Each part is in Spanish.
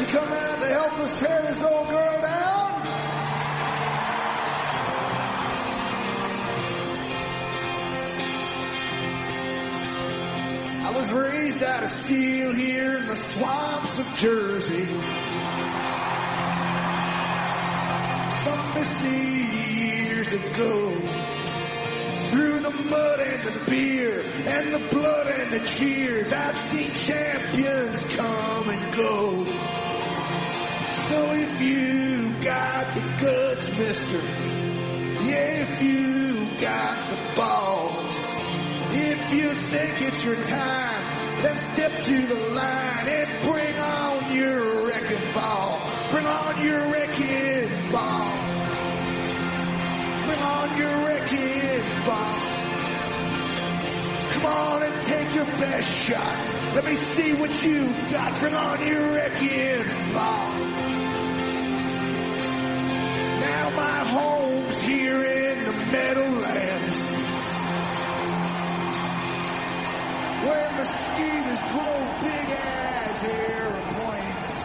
you come out to help us tear this old girl down? I was raised out of steel here in the swamps of Jersey. Some misty years ago. Through the mud and the beer and the blood and the cheers, I've seen champions come and go. So if you got the guts, mister, yeah, if you got the balls, if you think it's your time, then step to the line and bring on your wrecking ball. Bring on your wrecking ball. Bring on your wrecking ball. Come on and take your best shot. Let me see what you got. Bring on your wrecking ball. Meadowlands. Where mosquitoes grow big as airplanes.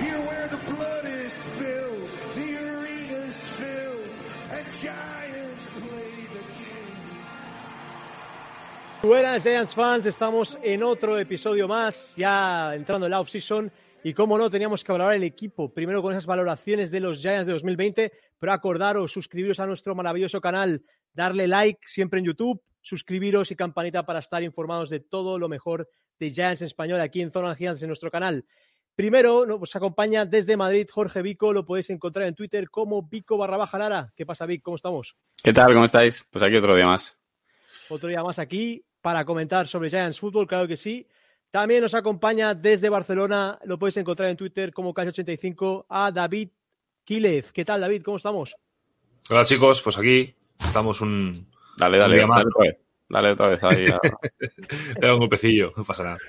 Here where the blood is spilled, the arena's filled, and giants play the game. Buenas Giants fans, estamos en otro episodio más, ya entrando en la off-season. Y como no, teníamos que valorar el equipo, primero con esas valoraciones de los Giants de 2020, pero acordaros, suscribiros a nuestro maravilloso canal, darle like siempre en YouTube, suscribiros y campanita para estar informados de todo lo mejor de Giants en español aquí en Zona Giants en nuestro canal. Primero nos acompaña desde Madrid Jorge Vico, lo podéis encontrar en Twitter como Vico barra baja Lara. ¿Qué pasa, Vic? ¿Cómo estamos? ¿Qué tal? ¿Cómo estáis? Pues aquí otro día más. Otro día más aquí para comentar sobre Giants Fútbol, claro que sí. También nos acompaña desde Barcelona, lo podéis encontrar en Twitter como Cash85, a David Quílez. ¿Qué tal, David? ¿Cómo estamos? Hola chicos, pues aquí estamos un... Dale, dale, dale más. otra vez. Dale otra vez ahí. a- Le da un golpecillo, no pasa nada.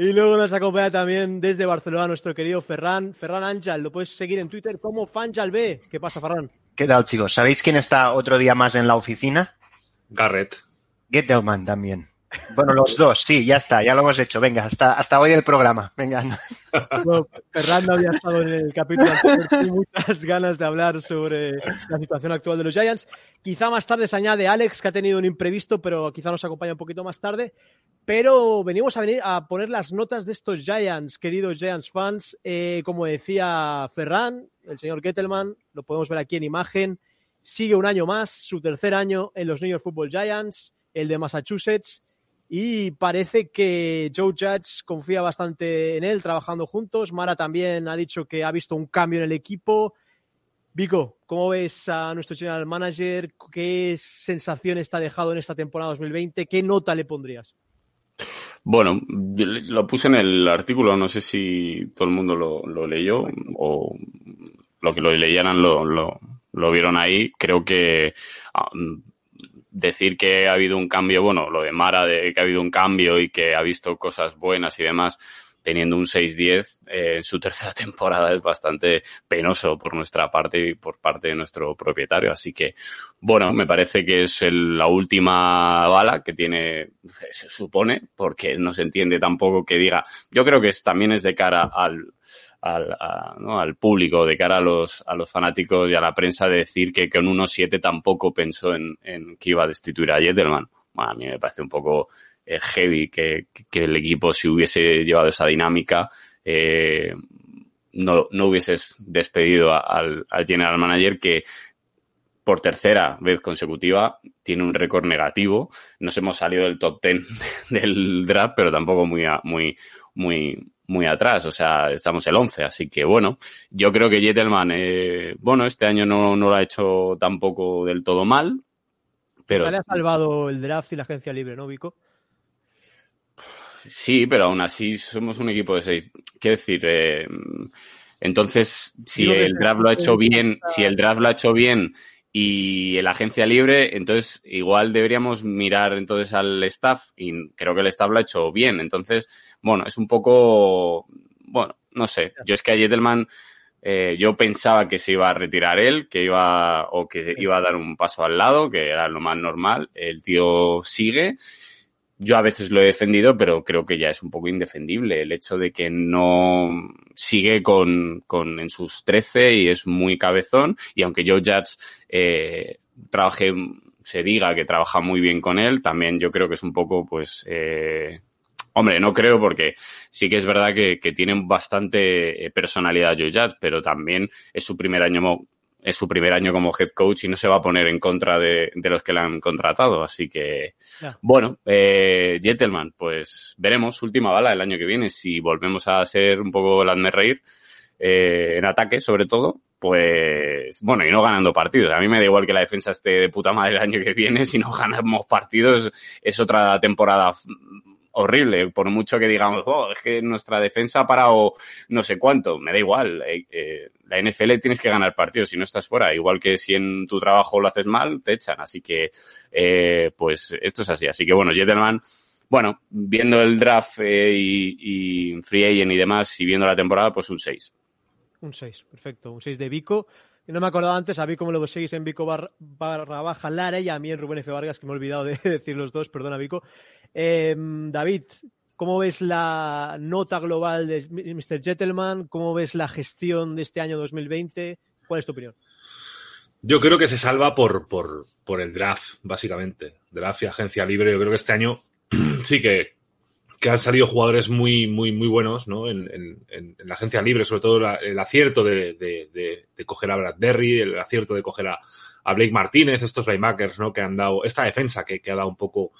Y luego nos acompaña también desde Barcelona nuestro querido Ferran, Ferran Ángel. Lo puedes seguir en Twitter como Fanjal B. ¿Qué pasa, Ferran? ¿Qué tal, chicos? ¿Sabéis quién está otro día más en la oficina? Garrett. Gettelman también. Bueno, los dos, sí, ya está, ya lo hemos hecho. Venga, hasta, hasta hoy el programa. Venga. Bueno, Ferran no había estado en el capítulo anterior, tengo muchas ganas de hablar sobre la situación actual de los Giants. Quizá más tarde se añade Alex, que ha tenido un imprevisto, pero quizá nos acompaña un poquito más tarde. Pero venimos a venir a poner las notas de estos Giants, queridos Giants fans. Eh, como decía Ferran, el señor Gettelman, lo podemos ver aquí en imagen, sigue un año más, su tercer año en los New York Football Giants, el de Massachusetts. Y parece que Joe Judge confía bastante en él, trabajando juntos. Mara también ha dicho que ha visto un cambio en el equipo. Vico, ¿cómo ves a nuestro general manager? ¿Qué sensación está dejado en esta temporada 2020? ¿Qué nota le pondrías? Bueno, lo puse en el artículo, no sé si todo el mundo lo, leyó o lo que lo leyeran lo vieron ahí. Creo que ah, decir que ha habido un cambio, bueno, lo de Mara, de que ha habido un cambio y que ha visto cosas buenas y demás, teniendo un 6-10 eh, en su tercera temporada es bastante penoso por nuestra parte y por parte de nuestro propietario. Así que, bueno, me parece que es el- la última bala que tiene, se supone, porque no se entiende tampoco que diga, yo creo que también es de cara al, al, a- ¿no? al público, de cara a los, a los fanáticos y a la prensa, de decir que con 1-7 tampoco pensó en, en que iba a destituir a Jettelman. Bueno, a mí me parece un poco eh, heavy que, que el equipo, si hubiese llevado esa dinámica, eh, no, no hubieses despedido al, al general manager que por tercera vez consecutiva tiene un récord negativo. Nos hemos salido del top 10 del draft, pero tampoco muy, muy, muy, muy atrás. O sea, estamos el 11. Así que bueno, yo creo que Jettelman, eh, bueno, este año no, no lo ha hecho tampoco del todo mal. Pero le ha salvado el draft y la agencia libre, ¿no, Vico? Sí, pero aún así somos un equipo de seis. Quiero decir, eh, entonces, si el draft lo ha hecho bien, si el draft lo ha hecho bien y la agencia libre, entonces igual deberíamos mirar entonces al staff y creo que el staff lo ha hecho bien. Entonces, bueno, es un poco, bueno, no sé. Yo es que a Jettelman eh, yo pensaba que se iba a retirar él, que iba o que iba a dar un paso al lado, que era lo más normal. El tío sigue yo a veces lo he defendido, pero creo que ya es un poco indefendible el hecho de que no sigue con, con en sus 13 y es muy cabezón. Y aunque Joe Judge eh, trabaje, se diga que trabaja muy bien con él, también yo creo que es un poco, pues, eh, hombre, no creo porque sí que es verdad que, que tienen bastante eh, personalidad Joe Judge, pero también es su primer año es su primer año como head coach y no se va a poner en contra de, de los que le han contratado. Así que, bueno, eh, Gentleman, pues veremos, última bala el año que viene, si volvemos a ser un poco el hazme reír, eh, en ataque sobre todo, pues, bueno, y no ganando partidos. A mí me da igual que la defensa esté de puta madre el año que viene, si no ganamos partidos es otra temporada horrible, por mucho que digamos, oh, es que nuestra defensa ha parado no sé cuánto, me da igual, eh, eh, la NFL tienes que ganar partidos si no estás fuera, igual que si en tu trabajo lo haces mal, te echan, así que, eh, pues esto es así, así que bueno, Gentleman, bueno, viendo el draft eh, y, y Free Agent y demás, y viendo la temporada, pues un 6. Un 6, perfecto. Un 6 de Vico. No me acordaba antes, a Vico me lo seguís en Vico bar- barra baja Lara y a mí en Rubén F. Vargas, que me he olvidado de decir los dos, perdona Vico. Eh, David, ¿cómo ves la nota global de Mr. Gentleman? ¿Cómo ves la gestión de este año 2020? ¿Cuál es tu opinión? Yo creo que se salva por, por, por el draft, básicamente. Draft y agencia libre. Yo creo que este año sí que, que han salido jugadores muy, muy, muy buenos, ¿no? En, en- en- la agencia libre, sobre todo la- el acierto de, de, de- coger a Bradbury, el acierto de coger a, a Blake Martínez, estos linebackers, ¿no? Que han dado, esta defensa que, que ha dado un poco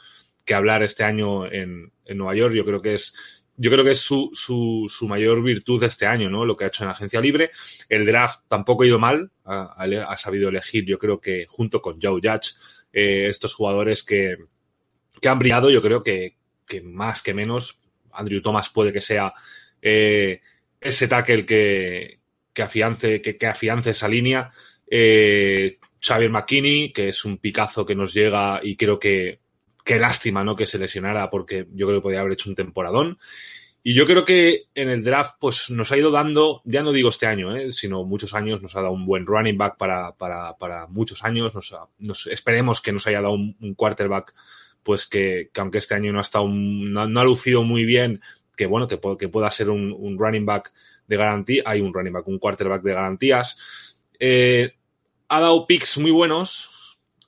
que hablar este año en, en Nueva York, yo creo que es, yo creo que es su, su, su mayor virtud este año, ¿no? Lo que ha hecho en agencia libre. El draft tampoco ha ido mal, ha sabido elegir, yo creo que junto con Joe Judge, eh, estos jugadores que, que han brillado, yo creo que, que más que menos, Andrew Thomas puede que sea eh, ese tackle que, que afiance, que, que afiance esa línea. Eh, Xavier McKinney, que es un picazo que nos llega y creo que qué lástima, ¿no? Que se lesionara porque yo creo que podía haber hecho un temporadón. Y yo creo que en el draft, pues nos ha ido dando, ya no digo este año, ¿eh? sino muchos años, nos ha dado un buen running back para, para, para muchos años. Nos, ha- esperemos que nos haya dado un quarterback, pues que, que aunque este año no ha lucido muy bien, que bueno, que, pu- que pueda ser un, un running back de garantía, hay un running back, un quarterback de garantías. Eh, ha dado picks muy buenos,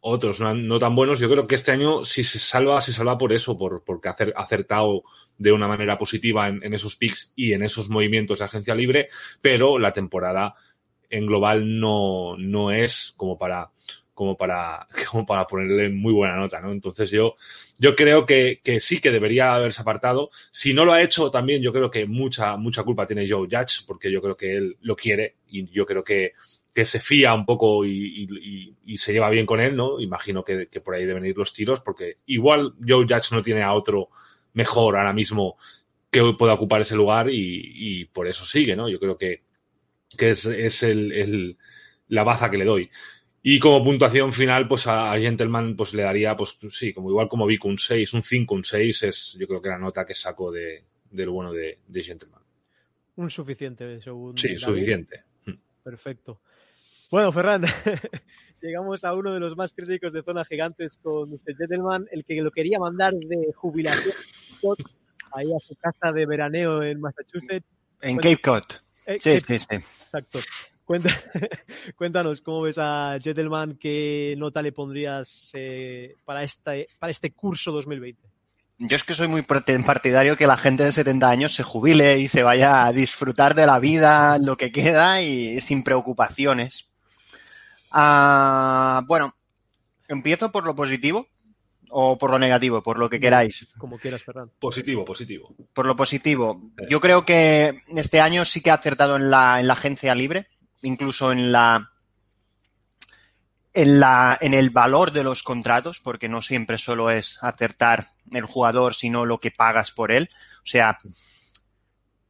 otros no, tan buenos. Yo creo que este año, si se salva, se salva por eso, por, porque ha acertado de una manera positiva en, en esos picks y en esos movimientos de agencia libre, pero la temporada en global no, no es como para como para, como para ponerle muy buena nota, ¿no? Entonces yo, yo creo que, que sí que debería haberse apartado. Si no lo ha hecho, también yo creo que mucha, mucha culpa tiene Joe Judge, porque yo creo que él lo quiere y yo creo que, que se fía un poco y, y- se lleva bien con él, ¿no? Imagino que, que por ahí deben ir los tiros, porque igual Joe Judge no tiene a otro mejor ahora mismo que pueda ocupar ese lugar y, y por eso sigue, ¿no? Yo creo que, que es, es el, el- la baza que le doy. Y como puntuación final, pues a, a Gentleman pues le daría, pues sí, como igual como Vico, un 6, un 5, un 6 es yo creo que la nota que saco de, de lo bueno de, de Gentleman. Un suficiente, según. Sí, David. suficiente. Perfecto. Bueno, Ferran, llegamos a uno de los más críticos de Zona Gigantes con Mr. Gentleman, el que lo quería mandar de jubilación ahí a su casa de veraneo en Massachusetts. En Bueno, Cape Cod. Eh, Sí, eh, sí, sí. Exacto. Cuéntanos cómo ves a Gentleman, qué nota le pondrías eh, para, este, para este curso 2020. Yo es que soy muy partidario que la gente de 70 años se jubile y se vaya a disfrutar de la vida, lo que queda y sin preocupaciones. Ah, bueno, empiezo por lo positivo o por lo negativo, por lo que queráis. Como quieras, Ferran. Positivo, positivo. Por lo positivo, yo creo que este año sí que ha acertado en la, en la agencia libre, incluso en la, en la, en el valor de los contratos, porque no siempre solo es acertar el jugador, sino lo que pagas por él. O sea,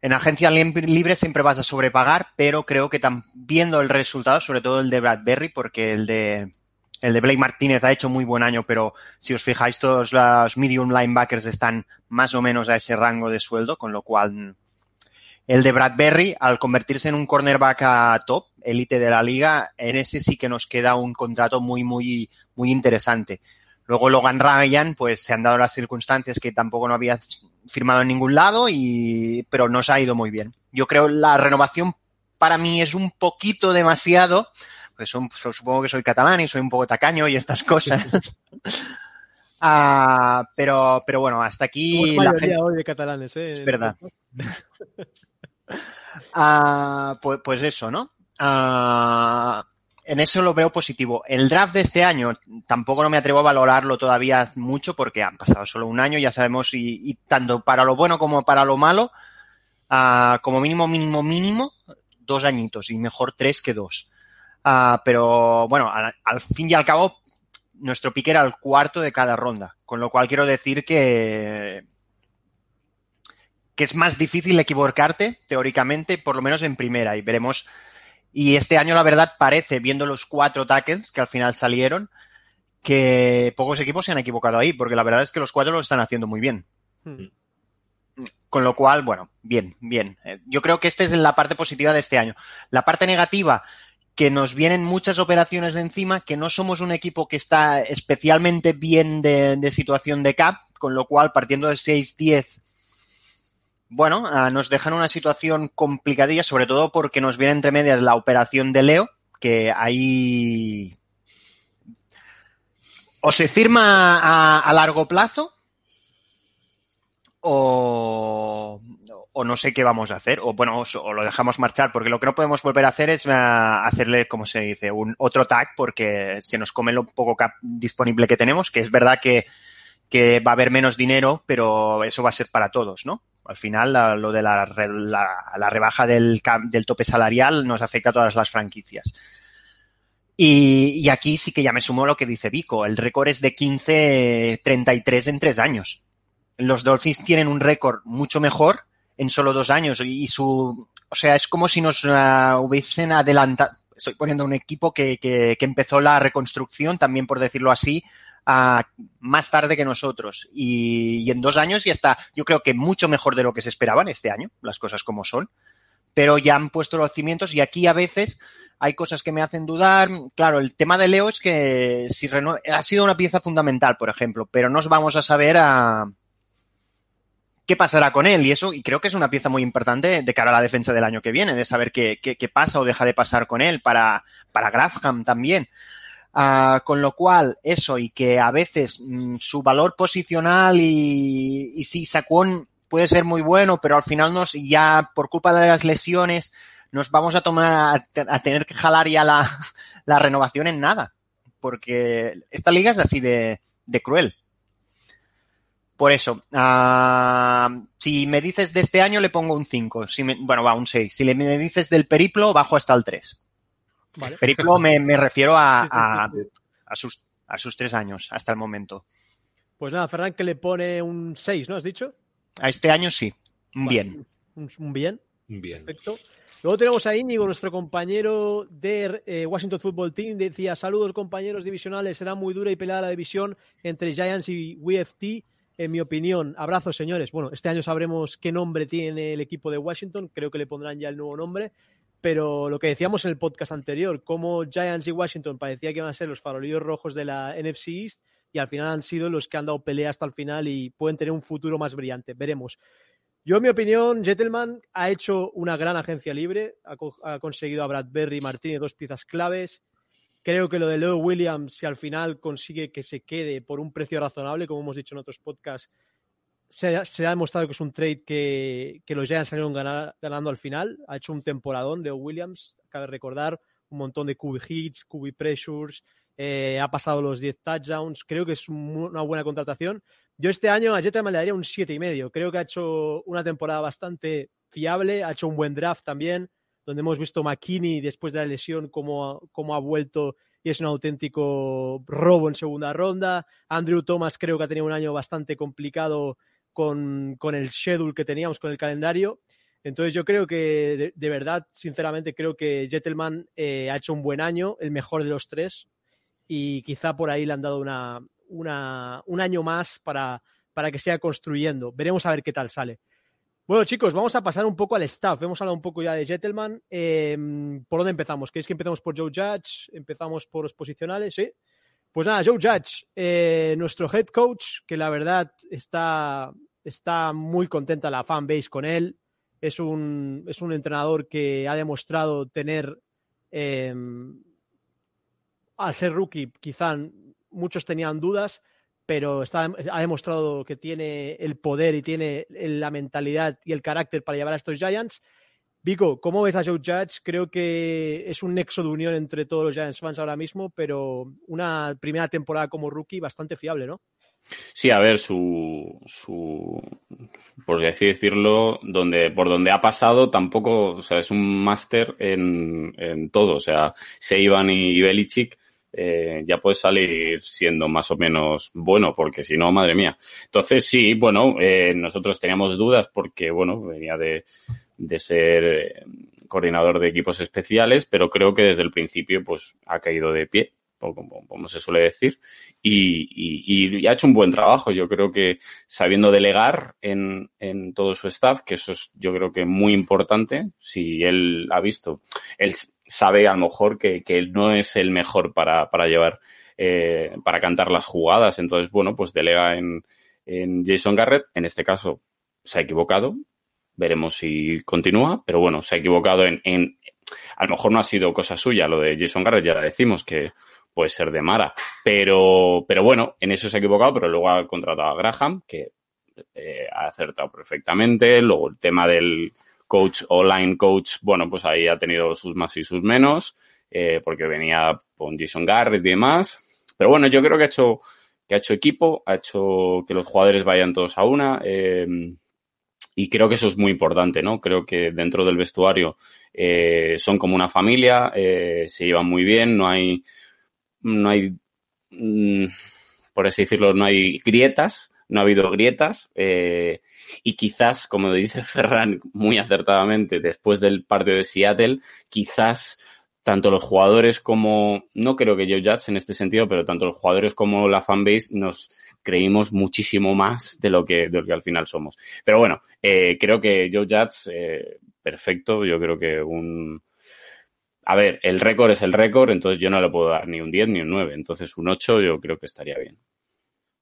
en agencia libre siempre vas a sobrepagar, pero creo que viendo el resultado, sobre todo el de Bradbury, porque el de, el de Blake Martínez ha hecho muy buen año, pero si os fijáis, todos los medium linebackers están más o menos a ese rango de sueldo, con lo cual el de Bradbury, al convertirse en un cornerback a top, élite de la liga, en ese sí que nos queda un contrato muy, muy, muy interesante. Luego Logan Ryan, pues se han dado las circunstancias que tampoco no había firmado en ningún lado, y, pero nos ha ido muy bien. Yo creo la renovación para mí es un poquito demasiado, pues son- supongo que soy catalán y soy un poco tacaño y estas cosas. Ah, pero, pero bueno, hasta aquí Somos la mayoría gente- hoy de catalanes, ¿eh? Es verdad. Ah, pues, pues eso, ¿no? Ah, en eso lo veo positivo. El draft de este año tampoco no me atrevo a valorarlo todavía mucho porque han pasado solo un año, ya sabemos, y, tanto para lo bueno como para lo malo, ah, como mínimo, mínimo, mínimo, dos añitos y mejor tres que dos. Ah, pero bueno, al, al fin y al cabo, nuestro pick era el cuarto de cada ronda, con lo cual quiero decir que que es más difícil equivocarte, teóricamente, por lo menos en primera, y veremos. Y este año, la verdad, parece, viendo los cuatro tackles que al final salieron, que pocos equipos se han equivocado ahí, porque la verdad es que los cuatro lo están haciendo muy bien. Hmm. Con lo cual, bueno, bien, bien. Eh, Yo creo que esta es la parte positiva de este año. La parte negativa, que nos vienen muchas operaciones de encima, que no somos un equipo que está especialmente bien de, de situación de cap, con lo cual, partiendo de 6-10, bueno, ah, nos dejan una situación complicadilla, sobre todo porque nos viene entre medias la operación de Leo, que ahí o se firma a, largo plazo o, no sé qué vamos a hacer, o bueno, o, lo dejamos marchar, porque lo que no podemos volver a hacer es ah, hacerle, como se dice, un otro tag, porque se nos come lo poco disponible que tenemos, que es verdad que, que va a haber menos dinero, pero eso va a ser para todos, ¿no? Al final, la- lo de la, la- la rebaja del, del tope salarial nos afecta a todas las franquicias. Y, y aquí sí que ya me sumo a lo que dice Vico. El récord es de 15-33 en tres años. Los Dolphins tienen un récord mucho mejor en solo dos años y su, o sea, es como si nos ah, hubiesen adelantado. Estoy poniendo un equipo que, que, que empezó la reconstrucción, también por decirlo así, más tarde que nosotros. Y, en dos años ya está, yo creo que mucho mejor de lo que se esperaban este año, las cosas como son. Pero ya han puesto los cimientos y aquí a veces hay cosas que me hacen dudar. Claro, el tema de Leo es que si ha sido una pieza fundamental, por ejemplo, pero no vamos a saber a qué pasará con él y eso, y creo que es una pieza muy importante de cara a la defensa del año que viene, de saber qué, qué, qué pasa o deja de pasar con él para, para Grafham también. Ah, con lo cual, eso, y que a veces mm, su valor posicional y, y sí, puede ser muy bueno, pero al final nos, ya por culpa de las lesiones, nos vamos a tomar a, a tener que jalar ya la, la renovación en nada. Porque esta liga es así de, de cruel. Por eso, ah, si me dices de este año le pongo un 5. Si me- bueno, va, un 6. Si me dices del periplo, bajo hasta el 3. Vale. Periplo me, me refiero a, sus, a sus tres años hasta el momento. Pues nada, Ferran que le pone un 6, ¿no? ¿Has dicho? A este año sí. Vale, Bien. Un, un bien, Bien. perfecto. Luego tenemos a Íñigo, nuestro compañero de eh, Washington Football Team. Decía, saludos compañeros divisionales, será muy dura y peleada la división entre Giants y WFT, en mi opinión. Abrazos, señores. Bueno, este año sabremos qué nombre tiene el equipo de Washington. Creo que le pondrán ya el nuevo nombre. Pero lo que decíamos en el podcast anterior, como Giants y Washington parecía que iban a ser los farolillos rojos de la NFC East y al final han sido los que han dado pelea hasta el final y pueden tener un futuro más brillante. Veremos. Yo, en mi opinión, Gentleman ha hecho una gran agencia libre, ha, co- ha conseguido a Bradbury y Martínez dos piezas claves. Creo que lo de Leo Williams, si al final consigue que se quede por un precio razonable, como hemos dicho en otros podcasts, se, ha- demostrado que es un trade que, los Giants salieron gana- ganando al final. Ha hecho un temporadón Leo Williams, cabe recordar, un montón de QB hits, QB pressures, eh, ha pasado los 10 touchdowns. Creo que es un- una buena contratación. Yo este año a Jetta me le daría un siete y medio. Creo que ha hecho una temporada bastante fiable, ha hecho un buen draft también, donde hemos visto McKinney después de la lesión cómo, cómo ha vuelto y es un auténtico robo en segunda ronda. Andrew Thomas creo que ha tenido un año bastante complicado con, con el schedule que teníamos, con el calendario. Entonces yo creo que, de, verdad, sinceramente, creo que Gentleman eh, ha hecho un buen año, el mejor de los tres, y quizá por ahí le han dado una, una, un año más para, para que siga construyendo. Veremos a ver qué tal sale. Bueno, chicos, vamos a pasar un poco al staff. Hemos hablado un poco ya de Gentleman. Eh, ¿Por dónde empezamos? ¿Queréis que empezamos por Joe Judge? ¿Empezamos por los posicionales? ¿Sí? Pues nada, Joe Judge, eh, nuestro head coach, que la verdad está, está muy contenta la fanbase con él. Es un, es un entrenador que ha demostrado tener, eh, al ser rookie, quizá muchos tenían dudas, pero está, ha demostrado que tiene el poder y tiene la mentalidad y el carácter para llevar a estos Giants. Vico, ¿cómo ves a Joe Judge? Creo que es un nexo de unión entre todos los Giants fans ahora mismo, pero una primera temporada como rookie bastante fiable, ¿no? Sí, a ver, su, su por así decirlo, donde, por donde ha pasado tampoco, o sea, es un máster en, en todo, o sea, Seiban y Belichick eh, ya puede salir siendo más o menos bueno, porque si no, madre mía. Entonces, sí, bueno, eh, nosotros teníamos dudas porque, bueno, venía de, de ser eh, coordinador de equipos especiales, pero creo que desde el principio pues ha caído de pie, como, se suele decir, y, y, y, ha hecho un buen trabajo. Yo creo que sabiendo delegar en, en todo su staff, que eso es yo creo que muy importante, si él ha visto, él sabe a lo mejor que, que él no es el mejor para, para llevar, eh, para cantar las jugadas, entonces bueno, pues delega en, en Jason Garrett, en este caso se ha equivocado, Veremos si continúa, pero bueno, se ha equivocado en, en, a lo mejor no ha sido cosa suya, lo de Jason Garrett ya decimos que puede ser de Mara, pero, pero bueno, en eso se ha equivocado, pero luego ha contratado a Graham, que eh, ha acertado perfectamente, luego el tema del coach online coach, bueno, pues ahí ha tenido sus más y sus menos, eh, porque venía con Jason Garrett y demás, pero bueno, yo creo que ha hecho, que ha hecho equipo, ha hecho que los jugadores vayan todos a una, eh, y creo que eso es muy importante, ¿no? Creo que dentro del vestuario eh, son como una familia, eh, se llevan muy bien, no hay, no hay, mmm, por así decirlo, no hay grietas, no ha habido grietas, eh, y quizás, como dice Ferran muy acertadamente, después del partido de Seattle, quizás tanto los jugadores como, no creo que Joe Judge en este sentido, pero tanto los jugadores como la fanbase nos creímos muchísimo más de lo que, de lo que al final somos. Pero bueno, eh, creo que Joe Judge, eh, perfecto, yo creo que un... A ver, el récord es el récord, entonces yo no le puedo dar ni un 10 ni un 9, entonces un 8 yo creo que estaría bien.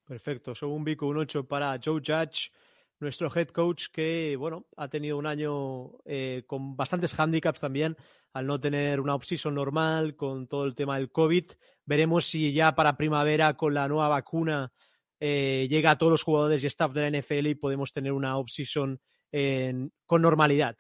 Perfecto, según Vico, un 8 para Joe Judge, nuestro head coach que, bueno, ha tenido un año eh, con bastantes handicaps también, al no tener una off-season normal, con todo el tema del COVID. Veremos si ya para primavera, con la nueva vacuna, eh, llega a todos los jugadores y staff de la NFL y podemos tener una off-season con normalidad.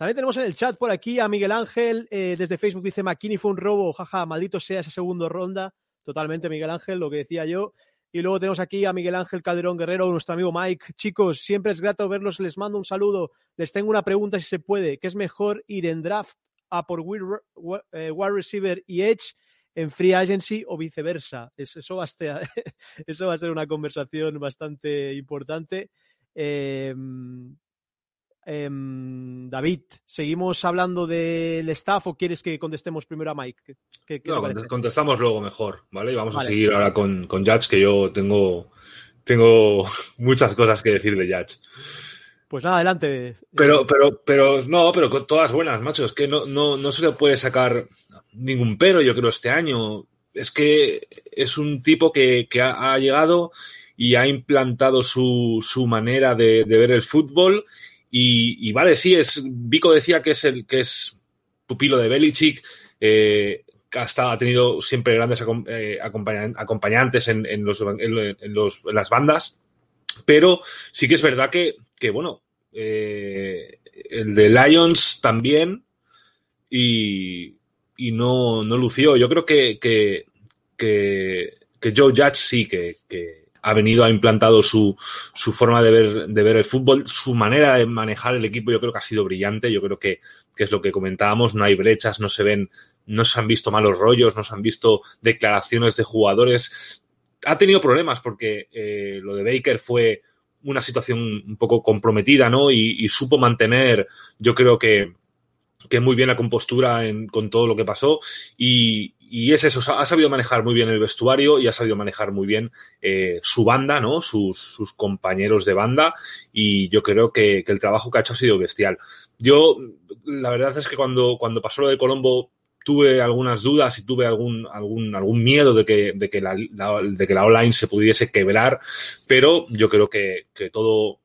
También tenemos en el chat por aquí a Miguel Ángel, eh, desde Facebook dice McKinney fue un robo, jaja, maldito sea esa segunda ronda. Totalmente, Miguel Ángel, lo que decía yo. Y luego tenemos aquí a Miguel Ángel Calderón Guerrero, nuestro amigo Mike. Chicos, siempre es grato verlos, les mando un saludo. Les tengo una pregunta si se puede. ¿Qué es mejor ir en draft a por wide receiver y edge en free agency o viceversa? Eso va a ser, eso va a ser una conversación bastante importante. Eh, eh, David, ¿seguimos hablando del staff o quieres que contestemos primero a Mike? ¿Qué, qué no, contestamos luego mejor, ¿vale? Y vamos vale. a seguir ahora con, con Judge, que yo tengo, tengo muchas cosas que decir de Judge. Pues nada, adelante. Pero, pero, pero, no, pero con todas buenas, macho. Es que no, no, no se le puede sacar ningún pero, yo creo, este año. Es que es un tipo que, que ha, llegado y ha implantado su, su manera de, ver el fútbol y, y, vale, sí, es, Vico decía que es el que es pupilo de Belichick, eh, hasta ha tenido siempre grandes eh, acompañantes en, en, los, en, en, los, las bandas, pero sí que es verdad que, que bueno, eh, el de Lions también y, y no, no, lució. Yo creo que, que, que, Joe Judge sí que, que ha venido, ha implantado su, su forma de ver, de ver el fútbol, su manera de manejar el equipo, yo creo que ha sido brillante, yo creo que, que es lo que comentábamos, no hay brechas, no se ven, no se han visto malos rollos, no se han visto declaraciones de jugadores. Ha tenido problemas porque eh, lo de Baker fue una situación un poco comprometida, ¿no? Y, supo mantener, yo creo que, que muy bien la compostura con todo lo que pasó y, es eso, ha sabido manejar muy bien el vestuario y ha sabido manejar muy bien eh, su banda, ¿no? Sus, sus, compañeros de banda y yo creo que, que, el trabajo que ha hecho ha sido bestial. Yo, la verdad es que cuando, cuando pasó lo de Colombo, tuve algunas dudas y tuve algún, algún, algún miedo de que, de, que la, de que la online se pudiese quebrar, pero yo creo que, que todo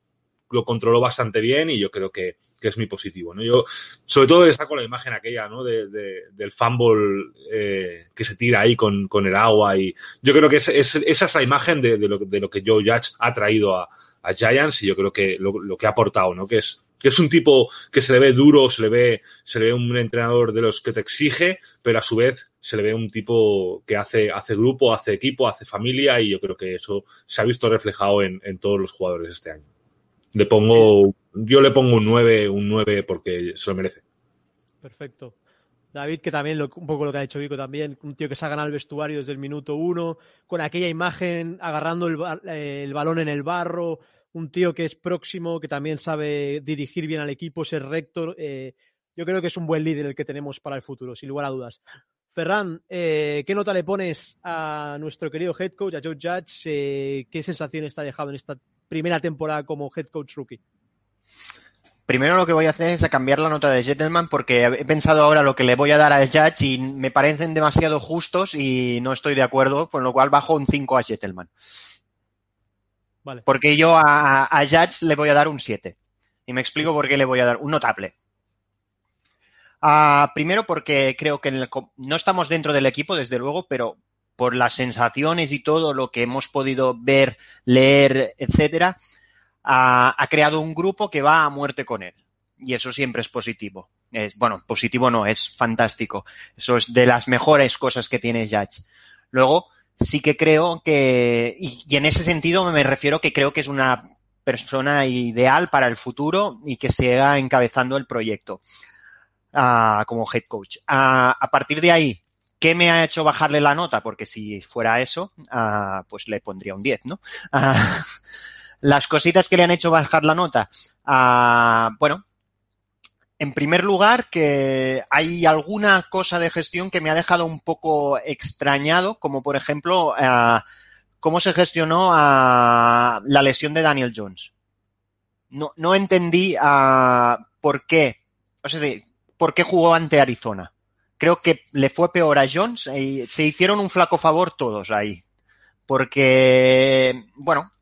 lo controló bastante bien y yo creo que, que, es muy positivo. ¿no? Yo, sobre todo, destaco la imagen aquella ¿no? de, de del fumble eh, que se tira ahí con, con, el agua. y Yo creo que es, es, esa es la imagen de, de, lo, de lo que Joe Judge ha traído a, a Giants y yo creo que lo, lo que ha aportado, ¿no? que es que es un tipo que se le ve duro, se le ve, se le ve un entrenador de los que te exige, pero a su vez se le ve un tipo que hace, hace grupo, hace equipo, hace familia y yo creo que eso se ha visto reflejado en, en todos los jugadores este año. Le pongo, yo le pongo un 9, un 9 porque se lo merece. Perfecto. David, que también lo, un poco lo que ha dicho Vico también, un tío que se ha ganado el vestuario desde el minuto uno, con aquella imagen agarrando el, el balón en el barro, un tío que es próximo, que también sabe dirigir bien al equipo, ser rector. Eh, yo creo que es un buen líder el que tenemos para el futuro, sin lugar a dudas. Ferran, eh, ¿qué nota le pones a nuestro querido head coach, a Joe Judge? Eh, ¿Qué sensación está dejado en esta primera temporada como head coach rookie? Primero lo que voy a hacer es cambiar la nota de Gentleman porque he pensado ahora lo que le voy a dar a Judge y me parecen demasiado justos y no estoy de acuerdo, con lo cual bajo un 5 a Gentleman. Porque yo a, a Judge le voy a dar un 7. Y me explico por qué le voy a dar un notable. Uh, primero porque creo que el, no estamos dentro del equipo, desde luego, pero por las sensaciones y todo lo que hemos podido ver, leer, etcétera, ha creado un grupo que va a muerte con él. Y eso siempre es positivo. Es, bueno, positivo no, es fantástico. Eso es de las mejores cosas que tiene Judge. Luego, sí que creo que, y, en ese sentido me refiero que creo que es una persona ideal para el futuro y que siga encabezando el proyecto uh, como head coach. Uh, a partir de ahí, ¿qué me ha hecho bajarle la nota? Porque si fuera eso, uh, pues le pondría un 10, ¿no? las cositas que le han hecho bajar la nota, bueno, en primer lugar, que hay alguna cosa de gestión que me ha dejado un poco extrañado, como por ejemplo, uh, cómo se gestionó uh, la lesión de Daniel Jones. No, entendí uh, por qué, o sea, por qué jugó ante Arizona. Creo que le fue peor a Jones y se hicieron un flaco favor todos ahí. Porque, bueno,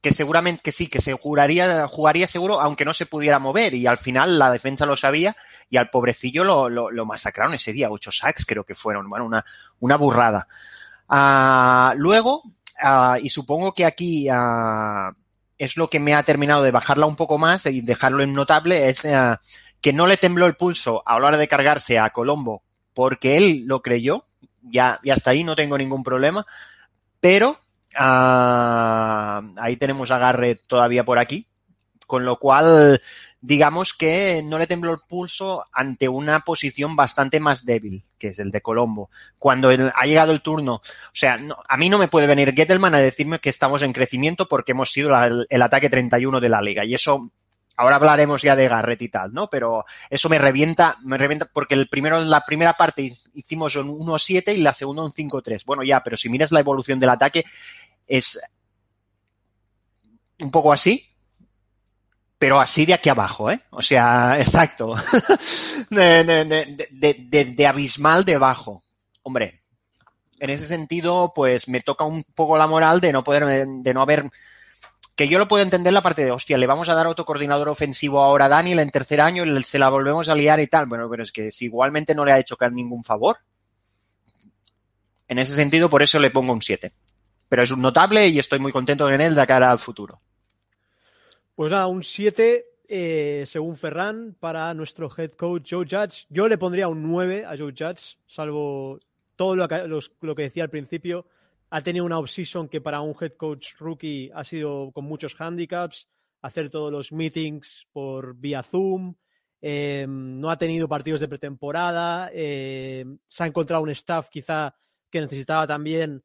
que seguramente que sí, que se juraría, jugaría seguro, aunque no se pudiera mover. Y al final la defensa lo sabía y al pobrecillo lo, lo, lo masacraron ese día. Ocho sacks creo que fueron. Bueno, una, una burrada. Uh, luego, uh, y supongo que aquí uh, es lo que me ha terminado de bajarla un poco más y dejarlo en notable, es que no le tembló el pulso a la hora de cargarse a Colombo porque él lo creyó. Ya, y hasta ahí no tengo ningún problema. Pero Uh, ahí tenemos a Garrett todavía por aquí, con lo cual digamos que no le tembló el pulso ante una posición bastante más débil, que es el de Colombo. Cuando ha llegado el turno, o sea, a mí no me puede venir Gettelman a decirme que estamos en crecimiento porque hemos sido el, ataque 31 de la liga. Y eso, ahora hablaremos ya de Garrett y tal, ¿no? Pero eso me revienta, me revienta porque el primero, la primera parte hicimos un 1-7 y la segunda un 5-3. Bueno, ya, pero si miras la evolución del ataque, es un poco así, pero así de aquí abajo, ¿eh? O sea, exacto. de, de, de, de, abismal debajo. Hombre, en ese sentido, pues me toca un poco la moral de no poder, de no haber, que yo lo puedo entender la parte de, hostia, le vamos a dar otro coordinador ofensivo ahora a Daniel en tercer año se la volvemos a liar y tal. Bueno, pero es que si igualmente no le ha hecho ningún favor. En ese sentido, por eso le pongo un 7 pero es un notable y estoy muy contento en él de cara al futuro. Pues nada, un 7 eh, según Ferran para nuestro head coach Joe Judge. Yo le pondría un 9 a Joe Judge, salvo todo lo que, decía al principio. Ha tenido una off-season que para un head coach rookie ha sido con muchos handicaps, hacer todos los meetings por vía Zoom, eh, no ha tenido partidos de pretemporada, eh, se ha encontrado un staff quizá que necesitaba también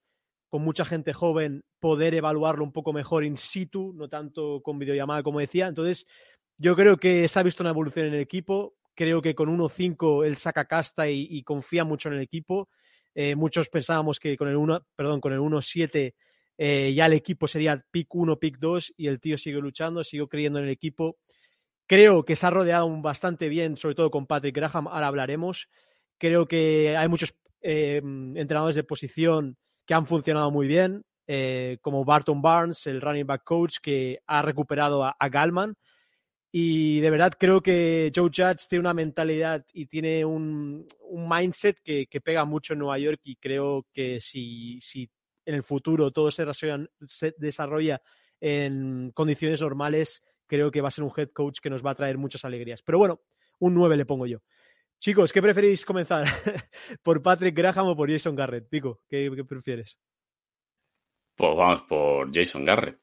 con mucha gente joven, poder evaluarlo un poco mejor in situ, no tanto con videollamada, como decía. Entonces, yo creo que se ha visto una evolución en el equipo. Creo que con 1-5 él saca casta y, confía mucho en el equipo. Eh, muchos pensábamos que con el 1, perdón, con el 1-7 eh, ya el equipo sería pick 1, pick 2 y el tío sigue luchando, sigue creyendo en el equipo. Creo que se ha rodeado bastante bien, sobre todo con Patrick Graham, ahora hablaremos Creo que hay muchos eh, entrenadores de posición que han funcionado muy bien, eh, como Barton Barnes, el running back coach, que ha recuperado a, a Galman. Y de verdad creo que Joe Judge tiene una mentalidad y tiene un, mindset que, que, pega mucho en Nueva York y creo que si, si en el futuro todo se desarrolla, se desarrolla en condiciones normales, creo que va a ser un head coach que nos va a traer muchas alegrías. Pero bueno, un 9 le pongo yo. Chicos, ¿qué preferís comenzar? ¿Por Patrick Graham o por Jason Garrett? Pico, ¿qué, qué prefieres? Pues vamos por Jason Garrett.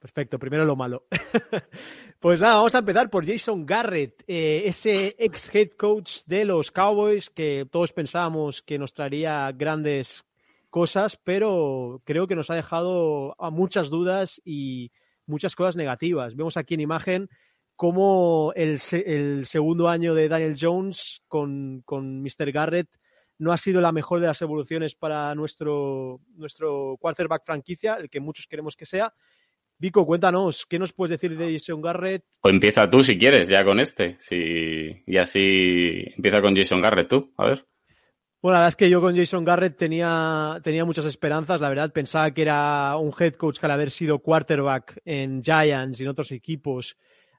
Perfecto, primero lo malo. pues nada, vamos a empezar por Jason Garrett, eh, ese ex head coach de los Cowboys que todos pensábamos que nos traería grandes cosas, pero creo que nos ha dejado a muchas dudas y muchas cosas negativas. Vemos aquí en imagen cómo el, el segundo año de Daniel Jones con, con Mr. Garrett no ha sido la mejor de las evoluciones para nuestro, nuestro quarterback franquicia, el que muchos queremos que sea. Vico, cuéntanos, ¿qué nos puedes decir de Jason Garrett? O empieza tú si quieres, ya con este. Si... Y así empieza con Jason Garrett tú, a ver. Bueno, la verdad es que yo con Jason Garrett tenía, tenía muchas esperanzas, la verdad. Pensaba que era un head coach que al haber sido quarterback en Giants y en otros equipos,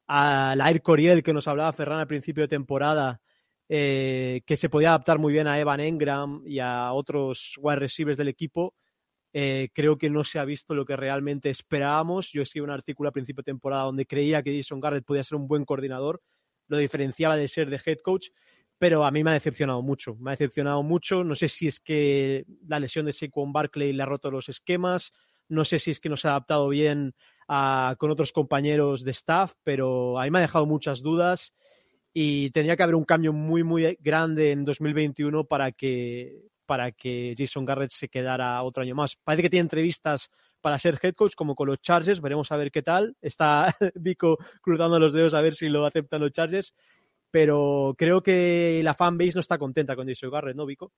a Air Coriel que nos hablaba Ferran al principio de temporada, eh, que se podía adaptar muy bien a Evan Engram y a otros wide receivers del equipo. Eh, creo que no se ha visto lo que realmente esperábamos. Yo escribí un artículo a principio de temporada donde creía que Jason Garrett podía ser un buen coordinador, lo diferenciaba de ser de head coach, pero a mí me ha decepcionado mucho. Me ha decepcionado mucho. No sé si es que la lesión de Saquon Barkley le ha roto los esquemas, no sé si es que no se ha adaptado bien a, con otros compañeros de staff, pero a mí me ha dejado muchas dudas y tendría que haber un cambio muy, muy grande en 2021 para que, para que Jason Garrett se quedara otro año más. Parece que tiene entrevistas para ser head coach como con los Chargers, veremos a ver qué tal. Está Vico cruzando los dedos a ver si lo aceptan los Chargers, pero creo que la fanbase no está contenta con Jason Garrett, ¿no, Vico?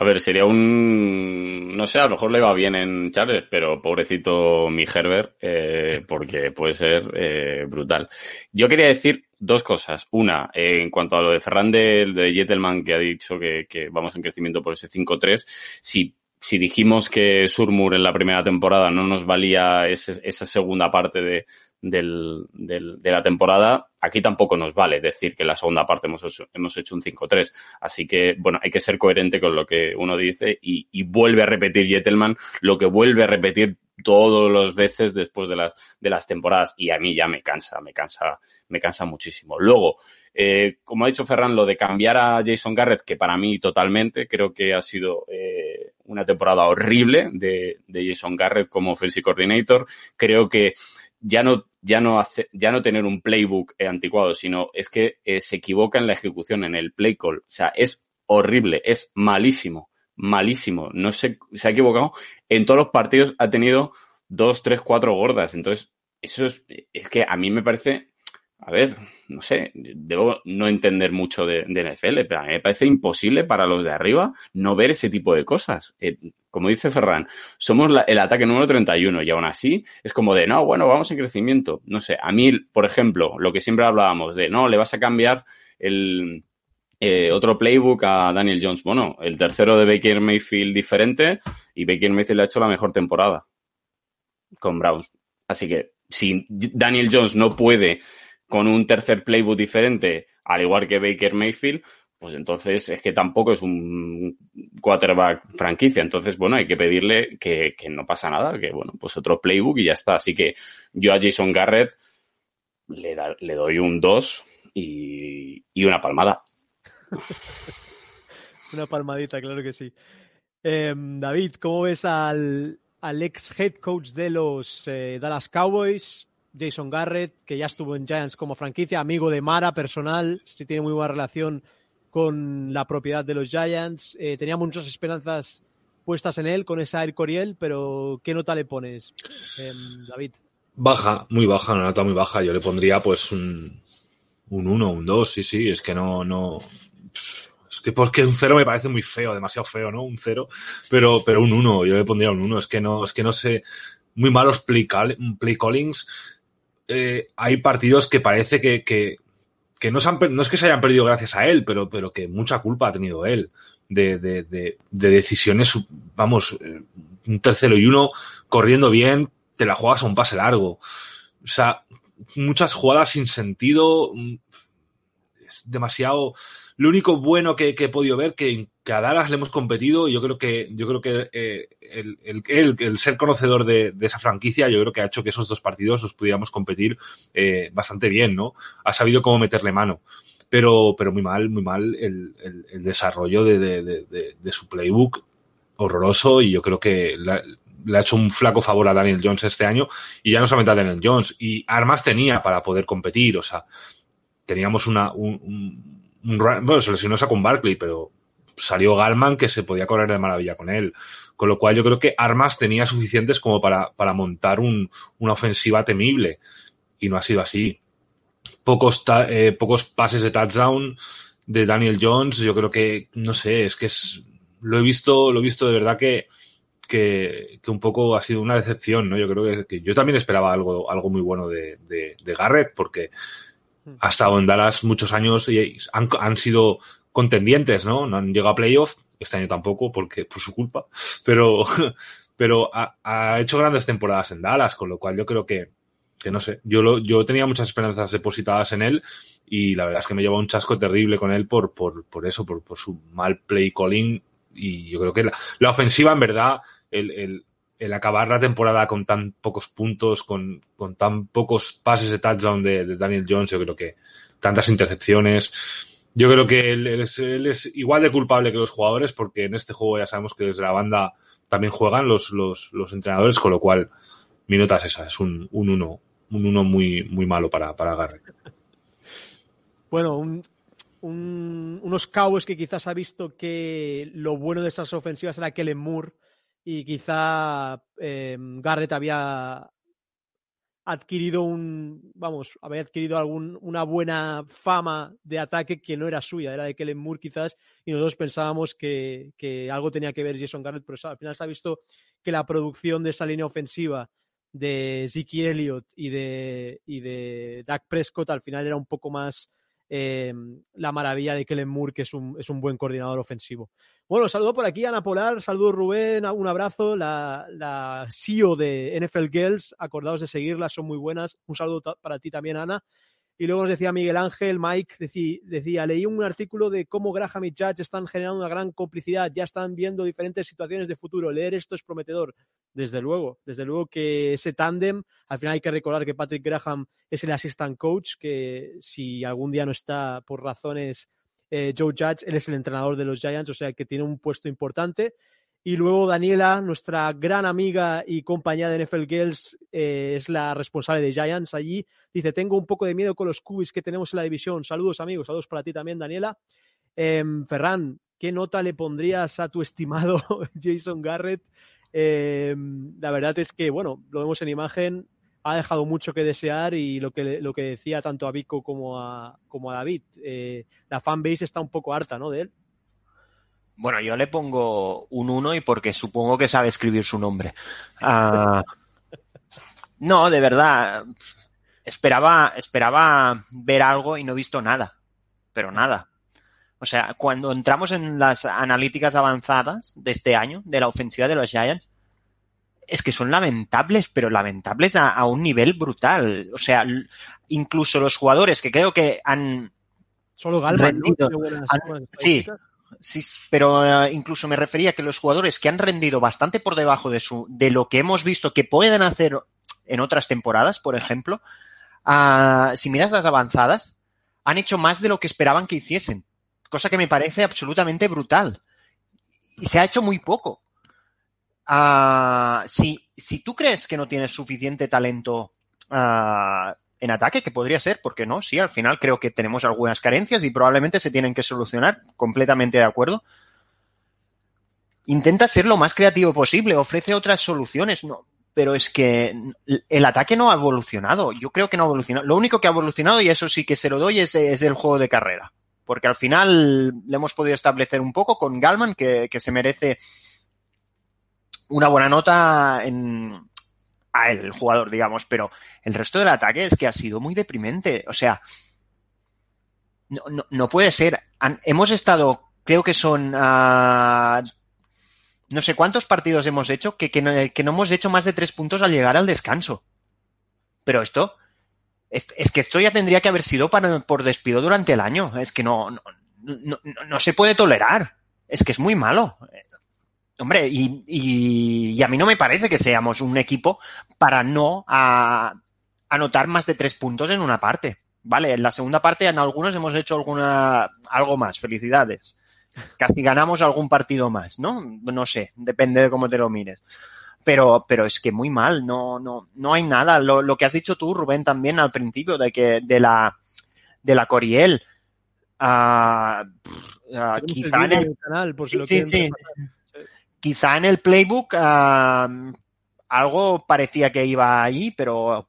A ver, sería un. No sé, a lo mejor le va bien en Charles, pero pobrecito mi Herbert, eh, porque puede ser eh, brutal. Yo quería decir dos cosas. Una, eh, en cuanto a lo de Ferran de, de Jettelman, que ha dicho que, que vamos en crecimiento por ese 5-3, si si dijimos que Surmur en la primera temporada no nos valía ese, esa segunda parte de, del, de la temporada, aquí tampoco nos vale decir que en la segunda parte hemos hecho, hemos hecho un 5-3. Así que, bueno, hay que ser coherente con lo que uno dice y, y vuelve a repetir Jettelman lo que vuelve a repetir todas las veces después de las, de las temporadas y a mí ya me cansa, me cansa, me cansa muchísimo. Luego, eh, como ha dicho Ferran, lo de cambiar a Jason Garrett, que para mí totalmente creo que ha sido eh, una temporada horrible de, de Jason Garrett como offensive coordinator. Creo que ya no, ya no hace, ya no tener un playbook anticuado, sino es que eh, se equivoca en la ejecución, en el play call. O sea, es horrible, es malísimo, malísimo. No se, se ha equivocado. En todos los partidos ha tenido dos, tres, cuatro gordas. Entonces, eso es, es que a mí me parece, a ver, no sé, debo no entender mucho de, NFL, pero a mí me parece imposible para los de arriba no ver ese tipo de cosas. Eh, como dice Ferran, somos el ataque número 31 y aún así es como de, no, bueno, vamos en crecimiento. No sé, a mí, por ejemplo, lo que siempre hablábamos de, no, le vas a cambiar el, eh, otro playbook a Daniel Jones. Bueno, el tercero de Baker Mayfield diferente y Baker Mayfield ha hecho la mejor temporada con Browns. Así que si Daniel Jones no puede con un tercer playbook diferente, al igual que Baker Mayfield, pues entonces es que tampoco es un quarterback franquicia. Entonces, bueno, hay que pedirle que, que, no pasa nada, que bueno, pues otro playbook y ya está. Así que yo a Jason Garrett le, le doy un 2 y, y, una palmada. una palmadita, claro que sí. Eh, David, ¿cómo ves al, al ex head coach de los eh, Dallas Cowboys? Jason Garrett, que ya estuvo en Giants como franquicia, amigo de Mara, personal, si tiene muy buena relación con la propiedad de los Giants. Eh, teníamos muchas esperanzas puestas en él con esa Air Coriel, pero ¿qué nota le pones, eh, David? Baja, muy baja, una nota muy baja. Yo le pondría pues un, un 1, un 2, sí, sí, es que no, no. Es que porque un 0 me parece muy feo, demasiado feo, ¿no? Un 0, pero, pero un 1, yo le pondría un 1, es que no, es que no sé, muy malos play, call, play callings. Eh, hay partidos que parece que, que no, no, es que se hayan perdido gracias a él, pero, pero que mucha culpa ha tenido él de, de, de, de decisiones, vamos, eh, un tercero y uno corriendo bien, te la juegas a un pase largo. O sea, muchas jugadas sin sentido, mm, es demasiado lo único bueno que, que, he podido ver que, que a Dallas le hemos competido y yo creo que yo creo que eh, el, el, ser conocedor de, esa franquicia yo creo que ha hecho que esos dos partidos los pudiéramos competir eh, bastante bien, ¿no? Ha sabido cómo meterle mano. Pero, pero muy mal, muy mal el, desarrollo de, de, su playbook, horroroso, y yo creo que le ha hecho un flaco favor a Daniel Jones este año, y ya no solamente a Daniel Jones, y armas tenía para poder competir, o sea, teníamos una, un, un bueno, se lesionó con Barkley, pero salió Galman que se podía correr de maravilla con él. Con lo cual yo creo que armas tenía suficientes como para, para montar un, una ofensiva temible. Y no ha sido así. Pocos, eh, pocos pases de touchdown de Daniel Jones, yo creo que, no sé, es que es, lo he visto, lo he visto de verdad que, que, que un poco ha sido una decepción, ¿no? Yo creo que, que yo también esperaba algo, algo muy bueno de, de, de Garrett, porque ha estado en Dallas muchos años y han, han sido contendientes, ¿no? No han llegado a playoff, este año tampoco, porque por su culpa, pero, pero ha, hecho grandes temporadas en Dallas, con lo cual yo creo que, que no sé, yo, lo, yo tenía muchas esperanzas depositadas en él y la verdad es que me llevó un chasco terrible con él por, por, por eso, por, por su mal play calling y yo creo que la, la ofensiva en verdad, el, el, el acabar la temporada con tan pocos puntos, con, con tan pocos pases de touchdown de, de, Daniel Jones, yo creo que tantas intercepciones. Yo creo que él, es, igual de culpable que los jugadores, porque en este juego ya sabemos que desde la banda también juegan los, entrenadores, con lo cual mi nota es esa, es un, un uno, un uno muy, muy malo para, para Garrett. Bueno, un, un, unos Cowboys que quizás ha visto que lo bueno de esas ofensivas era Kellen Moore y quizá eh, Garrett había adquirido un, vamos, había adquirido algún, una buena fama de ataque que no era suya, era de Kellen Moore quizás, y nosotros pensábamos que, que algo tenía que ver Jason Garrett, pero al final se ha visto que la producción de esa línea ofensiva de Zeke Elliott y de, y de Dak Prescott al final era un poco más eh, la maravilla de Kellen Moore, que es un, es un buen coordinador ofensivo. Bueno, saludo por aquí Ana Polar, saludo Rubén, un abrazo, la, la CEO de NFL Girls, acordaos de seguirlas, son muy buenas. Un saludo para ti también, Ana. Y luego nos decía Miguel Ángel, Mike decía, leí un artículo de cómo Graham y Judge están generando una gran complicidad, ya están viendo diferentes situaciones de futuro. Leer esto es prometedor. Desde luego, desde luego que ese tándem, al final hay que recordar que Patrick Graham es el assistant coach, que si algún día no está por razones eh, Joe Judge, él es el entrenador de los Giants, o sea que tiene un puesto importante. Y luego Daniela, nuestra gran amiga y compañera de NFL Girls, eh, es la responsable de Giants allí. Dice, tengo un poco de miedo con los cubis que tenemos en la división. Saludos amigos, saludos para ti también, Daniela. Eh, Ferran, ¿qué nota le pondrías a tu estimado Jason Garrett? Eh, la verdad es que, bueno, lo vemos en imagen, ha dejado mucho que desear y lo que, lo que decía tanto a Vico como a, como a David, eh, la fanbase está un poco harta, ¿no? De él. Bueno, yo le pongo un 1 y porque supongo que sabe escribir su nombre. Uh, no, de verdad. Esperaba, esperaba ver algo y no he visto nada. Pero nada. O sea, cuando entramos en las analíticas avanzadas de este año, de la ofensiva de los Giants, es que son lamentables, pero lamentables a, a un nivel brutal. O sea, incluso los jugadores que creo que han. Solo Galman, rendido, ¿no? han, sí, Sí, pero uh, incluso me refería que los jugadores que han rendido bastante por debajo de, su, de lo que hemos visto que pueden hacer en otras temporadas, por ejemplo, uh, si miras las avanzadas, han hecho más de lo que esperaban que hiciesen, cosa que me parece absolutamente brutal. Y se ha hecho muy poco. Uh, si, si tú crees que no tienes suficiente talento en ataque, que podría ser, porque no, sí, al final creo que tenemos algunas carencias y probablemente se tienen que solucionar, completamente de acuerdo. Intenta ser lo más creativo posible, ofrece otras soluciones, no, pero es que el ataque no ha evolucionado, yo creo que no ha evolucionado. Lo único que ha evolucionado, y eso sí que se lo doy, es el juego de carrera, porque al final le hemos podido establecer un poco con Galman, que, que se merece una buena nota en, a él, el jugador, digamos, pero el resto del ataque es que ha sido muy deprimente. O sea, No, no, no puede ser. Hemos estado, creo que son ah, no sé cuántos partidos hemos hecho que, que no hemos hecho más de tres puntos al llegar al descanso. Pero esto, es, que esto ya tendría que haber sido para, por despido durante el año. Es que no, no, no, no- se puede tolerar. Es que es muy malo. Hombre, y a mí no me parece que seamos un equipo para no a- anotar más de tres puntos en una parte. Vale, en la segunda parte en algunos hemos hecho alguna algo más. Felicidades. Casi ganamos algún partido más, ¿no? No sé, depende de cómo te lo mires. Pero, pero es que muy mal, no, no, no hay nada. Lo, lo que has dicho tú, Rubén, también al principio, de que de la de la Coriel. ah, ah, quizá en el, canal, por si Sí, lo sí, quizá en el playbook ah, algo parecía que iba ahí, pero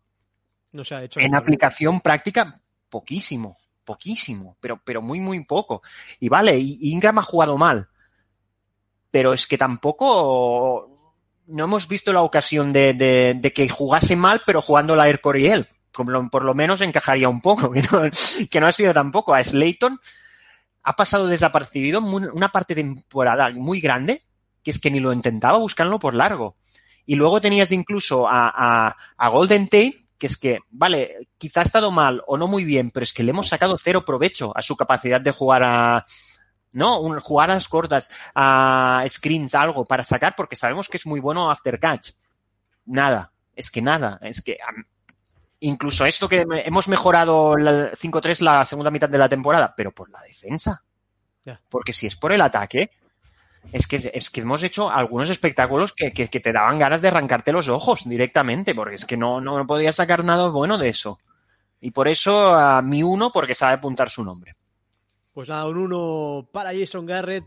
No se ha hecho. en aplicación práctica, poquísimo, poquísimo, pero, pero muy, muy poco. Y vale, y Ingram ha jugado mal, pero es que tampoco no hemos visto la ocasión de, de- de que jugase mal, pero jugando la Air Coriel. Como lo- por lo menos encajaría un poco, que no, ha sido tampoco. A Slayton ha pasado desapercibido una parte de temporada muy grande, que es que ni lo intentaba buscarlo por largo. Y luego tenías incluso a, a, a Golden Tate, que es que, vale, quizá ha estado mal o no muy bien, pero es que le hemos sacado cero provecho a su capacidad de jugar a, ¿no? Un, jugadas cortas, a screens, algo para sacar, porque sabemos que es muy bueno after catch. Nada, es que nada, es que incluso esto que hemos mejorado la 5-3 la segunda mitad de la temporada, pero por la defensa. Porque si es por el ataque, es que, es que hemos hecho algunos espectáculos que, que- que te daban ganas de arrancarte los ojos directamente, porque es que no, no, no podías sacar nada bueno de eso. Y por eso a mi uno, porque sabe apuntar su nombre. Pues nada, un 1 para Jason Garrett,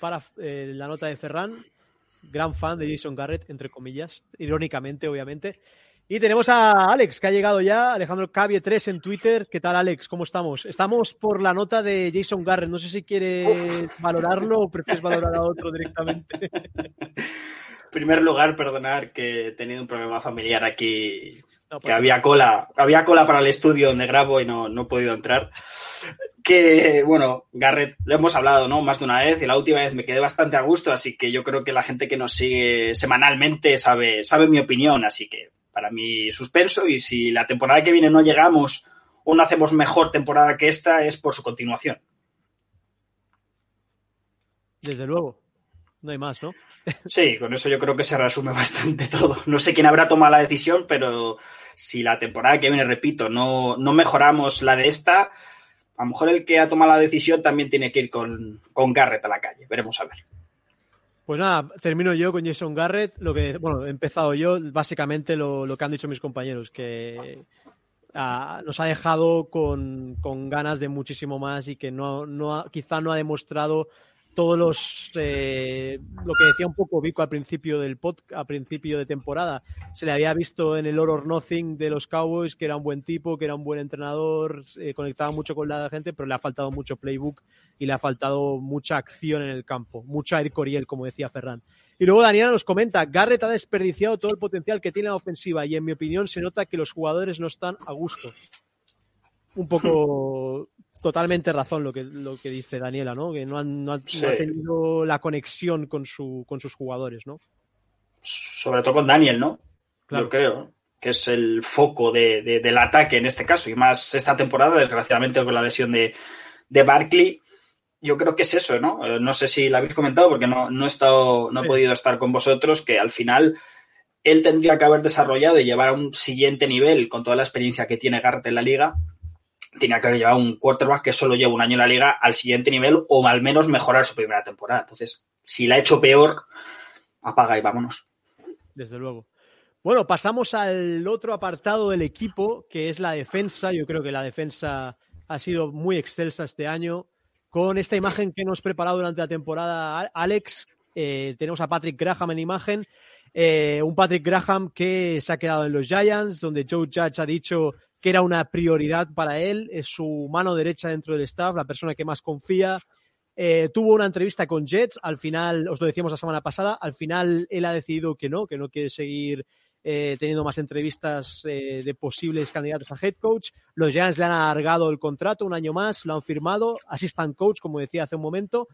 para eh, la nota de Ferran, gran fan de Jason Garrett, entre comillas, irónicamente, obviamente. Y tenemos a Alex, que ha llegado ya, Alejandro Cavie 3 en Twitter. ¿Qué tal, Alex? ¿Cómo estamos? Estamos por la nota de Jason Garrett. No sé si quieres valorarlo o prefieres valorar a otro directamente. En primer lugar, perdonar que he tenido un problema familiar aquí, No, que pues, había cola, había cola para el estudio donde grabo y no, no he podido entrar. Que, bueno, Garrett, lo hemos hablado, ¿no? Más de una vez y la última vez me quedé bastante a gusto, así que yo creo que la gente que nos sigue semanalmente sabe, sabe mi opinión, así que para mí suspenso y si la temporada que viene no llegamos o no hacemos mejor temporada que esta es por su continuación. Desde luego. No hay más, ¿no? Sí, con eso yo creo que se resume bastante todo. No sé quién habrá tomado la decisión, pero si la temporada que viene, repito, no, no mejoramos la de esta, a lo mejor el que ha tomado la decisión también tiene que ir con, con Garrett a la calle. Veremos a ver. Pues nada, termino yo con Jason Garrett. Lo que, bueno, he empezado yo, básicamente lo, lo que han dicho mis compañeros, que ah, nos ha dejado con, con ganas de muchísimo más y que no, no ha- quizá no ha demostrado todos los eh, lo que decía un poco Vico al principio del pod, al principio de temporada se le había visto en el All or Nothing de los Cowboys que era un buen tipo que era un buen entrenador eh, conectaba mucho con la gente pero le ha faltado mucho playbook y le ha faltado mucha acción en el campo mucha Air Coriel como decía Ferran. Y luego Daniela nos comenta Garrett ha desperdiciado todo el potencial que tiene la ofensiva y en mi opinión se nota que los jugadores no están a gusto. Un poco totalmente razón lo que, lo que dice Daniela, ¿no? Que no han, no han- Sí. no ha tenido la conexión con, su, con sus jugadores, ¿no? Sobre todo con Daniel, ¿no? Claro. Yo creo que es el foco de- de- del ataque en este caso. Y más esta temporada, desgraciadamente, con la lesión de, de Barkley. Yo creo que es eso, ¿no? Eh, No sé si lo habéis comentado porque no, no he estado, no he Sí. podido estar con vosotros, que al final él tendría que haber desarrollado y llevar a un siguiente nivel con toda la experiencia que tiene Garrett en la liga. Tenía que llevado un quarterback que solo lleva un año en la liga al siguiente nivel o al menos mejorar su primera temporada. Entonces, si la ha hecho peor, apaga y vámonos. Desde luego. Bueno, pasamos al otro apartado del equipo, que es la defensa. Yo creo que la defensa ha sido muy excelsa este año. Con esta imagen que hemos preparado durante la temporada, Alex, eh, tenemos a Patrick Graham en imagen. Eh, un Patrick Graham que se ha quedado en los Giants, donde Joe Judge ha dicho que era una prioridad para él, es su mano derecha dentro del staff, la persona que más confía. Eh, tuvo una entrevista con Jets, al final, os lo decíamos la semana pasada, al final él ha decidido que no, que no quiere seguir eh, teniendo más entrevistas eh, de posibles candidatos a head coach. Los Giants le han alargado el contrato un año más, lo han firmado, assistant coach, como decía hace un momento.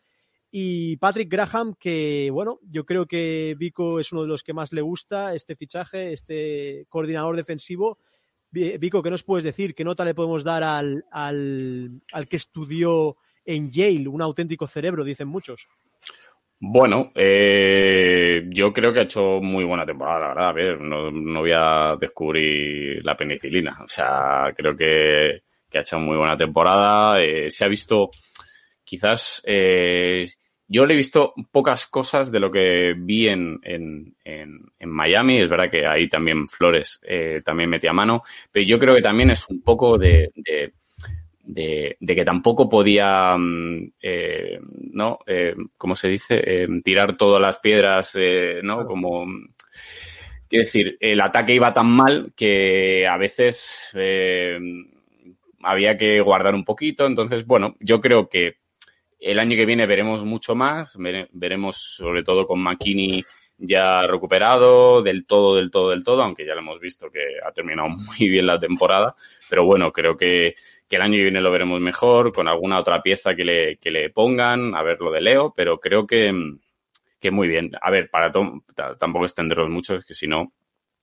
Y Patrick Graham, que bueno, yo creo que Vico es uno de los que más le gusta este fichaje, este coordinador defensivo. Vico, ¿qué nos puedes decir? ¿Qué nota le podemos dar al, al, al que estudió en Yale, un auténtico cerebro, dicen muchos? Bueno, eh, yo creo que ha hecho muy buena temporada, la verdad. A ver, no, no voy a descubrir la penicilina. O sea, creo que, que ha hecho muy buena temporada. Eh, se ha visto, quizás, eh, yo le he visto pocas cosas de lo que vi en, en, en, en Miami. Es verdad que ahí también Flores eh, también metía mano, pero yo creo que también es un poco de, de de, de, que tampoco podía, eh, ¿no? Eh, ¿Cómo se dice? Tirar todas las piedras, ¿no? Como, quiero decir, el ataque iba tan mal que a veces había que guardar un poquito. Entonces, bueno, yo creo que el año que viene veremos mucho más, veremos sobre todo con McKinney ya recuperado del todo, del todo, del todo, aunque ya lo hemos visto que ha terminado muy bien la temporada, pero bueno, creo que, que el año que viene lo veremos mejor, con alguna otra pieza que le, que le pongan, a ver lo de Leo, pero creo que, que muy bien. A ver, para tampoco extenderlos mucho, es que si no,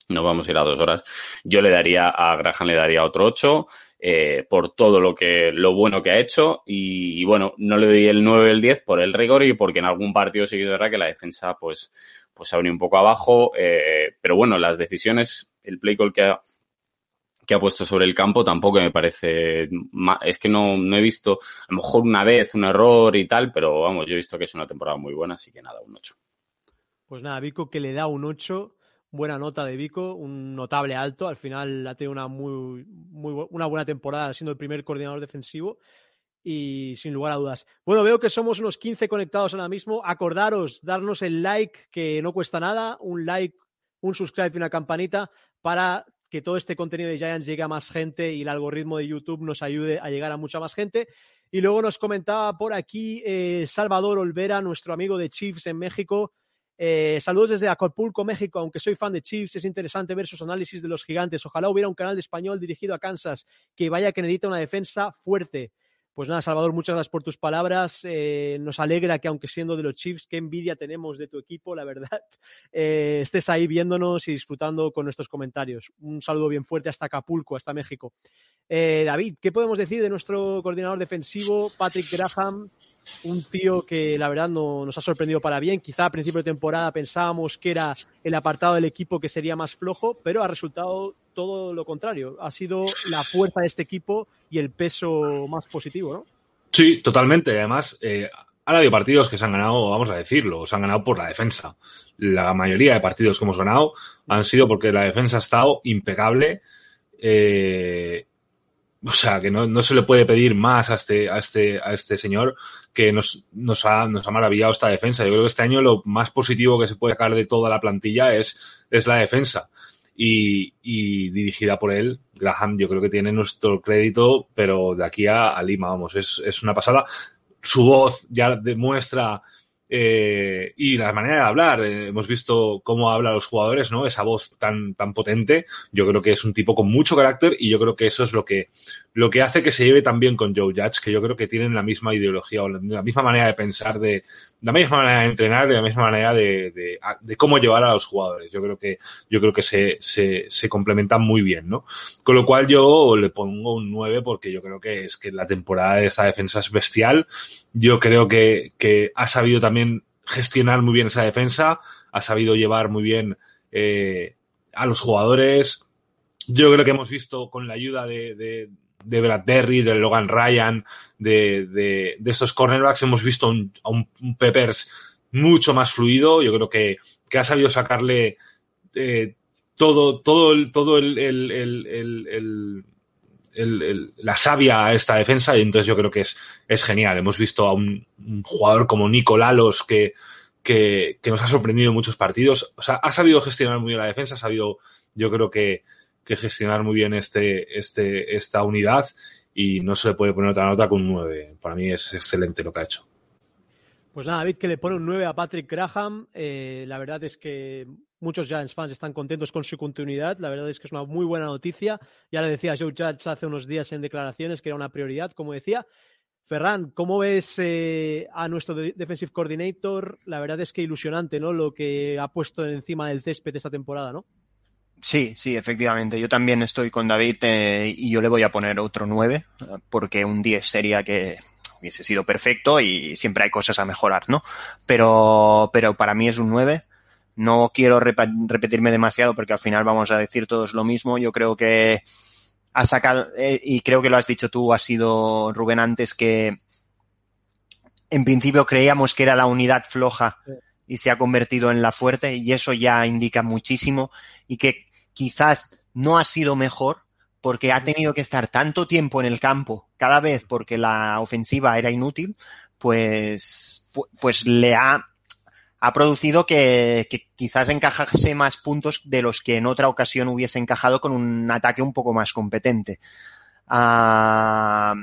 no vamos a ir a dos horas. Yo le daría a Graham, le daría otro 8. Eh, por todo lo que lo bueno que ha hecho y, bueno, no le doy el 9 el 10 por el rigor y porque en algún partido es verdad que la defensa pues pues ha venido un poco abajo, eh, pero bueno, las decisiones, el play call que ha, que ha puesto sobre el campo tampoco me parece, es que no, no he visto, a lo mejor una vez un error y tal, pero vamos, yo he visto que es una temporada muy buena, así que nada, un 8. Pues nada, Vico que le da un 8, buena nota de Vico, un notable alto, al final ha tenido una muy, muy una buena temporada siendo el primer coordinador defensivo y sin lugar a dudas. Bueno, veo que somos unos 15 conectados ahora mismo. Acordaros, darnos el like, que no cuesta nada, un like, un subscribe y una campanita para que todo este contenido de Giants llegue a más gente y el algoritmo de YouTube nos ayude a llegar a mucha más gente. Y luego nos comentaba por aquí eh, Salvador Olvera, nuestro amigo de Chiefs en México. Eh, saludos desde Acapulco, México. Aunque soy fan de Chiefs, es interesante ver sus análisis de los gigantes. Ojalá hubiera un canal de español dirigido a Kansas que vaya que necesita una defensa fuerte. Pues nada, Salvador, muchas gracias por tus palabras. Eh, nos alegra que, aunque siendo de los Chiefs, qué envidia tenemos de tu equipo, la verdad, eh, estés ahí viéndonos y disfrutando con nuestros comentarios. Un saludo bien fuerte hasta Acapulco, hasta México. David, ¿qué podemos decir de nuestro coordinador defensivo, Patrick Graham? Un tío que la verdad no, nos ha sorprendido para bien. Quizá a principio de temporada pensábamos que era el apartado del equipo que sería más flojo, pero ha resultado todo lo contrario. Ha sido la fuerza de este equipo y el peso más positivo, ¿no? Sí, totalmente. Además, eh, han habido partidos que se han ganado, vamos a decirlo, se han ganado por la defensa. La mayoría de partidos que hemos ganado han sido porque la defensa ha estado impecable. Eh, o sea, que no, no, se le puede pedir más a este, a este, a este señor que nos, nos, ha, nos ha maravillado esta defensa. Yo creo que este año lo más positivo que se puede sacar de toda la plantilla es, es la defensa. Y, y, dirigida por él, Graham, yo creo que tiene nuestro crédito, pero de aquí a, Lima, vamos, es, es una pasada. Su voz ya demuestra eh, y la manera de hablar. Eh, hemos visto cómo habla los jugadores, ¿no? Esa voz tan, tan potente. Yo creo que es un tipo con mucho carácter y yo creo que eso es lo que, lo que hace que se lleve también con Joe Judge, que yo creo que tienen la misma ideología o la misma manera de pensar, de la misma manera de entrenar y la misma manera de, de, de cómo llevar a los jugadores. Yo creo que, yo creo que se, se, se complementan muy bien, ¿no? Con lo cual yo le pongo un 9 porque yo creo que es que la temporada de esta defensa es bestial. Yo creo que, que ha sabido también gestionar muy bien esa defensa, ha sabido llevar muy bien eh, a los jugadores. Yo creo que hemos visto con la ayuda de, de, de Bradbury, de Logan Ryan, de, de, de estos cornerbacks, hemos visto a un, Peppers mucho más fluido. Yo creo que, que ha sabido sacarle eh, todo, todo, el, todo el, el, el, el, la savia a esta defensa y entonces yo creo que es, es genial. Hemos visto a un, un jugador como Nico Lalos que, que, que, nos ha sorprendido en muchos partidos. O sea, ha sabido gestionar muy bien la defensa, ha sabido, yo creo que, que gestionar muy bien este, este, esta unidad y no se le puede poner otra nota con un 9. Para mí es excelente lo que ha hecho. Pues nada, David, que le pone un 9 a Patrick Graham. Eh, la verdad es que muchos Giants fans están contentos con su continuidad. La verdad es que es una muy buena noticia. Ya le decía Joe Judge hace unos días en declaraciones que era una prioridad, como decía. Ferran, ¿cómo ves eh, a nuestro defensive coordinator? La verdad es que ilusionante, ¿no? Lo que ha puesto encima del césped esta temporada, ¿no? Sí, sí, efectivamente. Yo también estoy con David eh, y yo le voy a poner otro 9 porque un 10 sería que hubiese sido perfecto y siempre hay cosas a mejorar, ¿no? Pero, pero para mí es un 9. No quiero repetirme demasiado porque al final vamos a decir todos lo mismo. Yo creo que ha sacado, eh, y creo que lo has dicho tú, ha sido Rubén antes, que en principio creíamos que era la unidad floja y se ha convertido en la fuerte y eso ya indica muchísimo y que quizás no ha sido mejor porque ha tenido que estar tanto tiempo en el campo cada vez porque la ofensiva era inútil, pues, pues le ha, ha producido que, que, quizás encajase más puntos de los que en otra ocasión hubiese encajado con un ataque un poco más competente. Uh,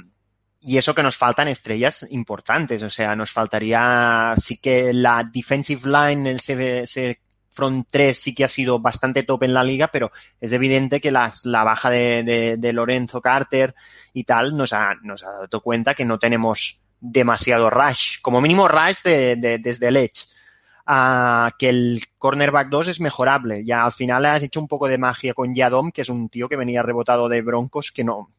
y eso que nos faltan estrellas importantes, o sea, nos faltaría, sí que la defensive line, el ese front 3 sí que ha sido bastante top en la liga, pero es evidente que la, baja de, Lorenzo Carter y tal nos ha, dado cuenta que no tenemos demasiado rush, como mínimo rush de, de, desde el edge. Que el cornerback 2 es mejorable. Ya al final has hecho un poco de magia con Yadom, que es un tío que venía rebotado de Broncos que no,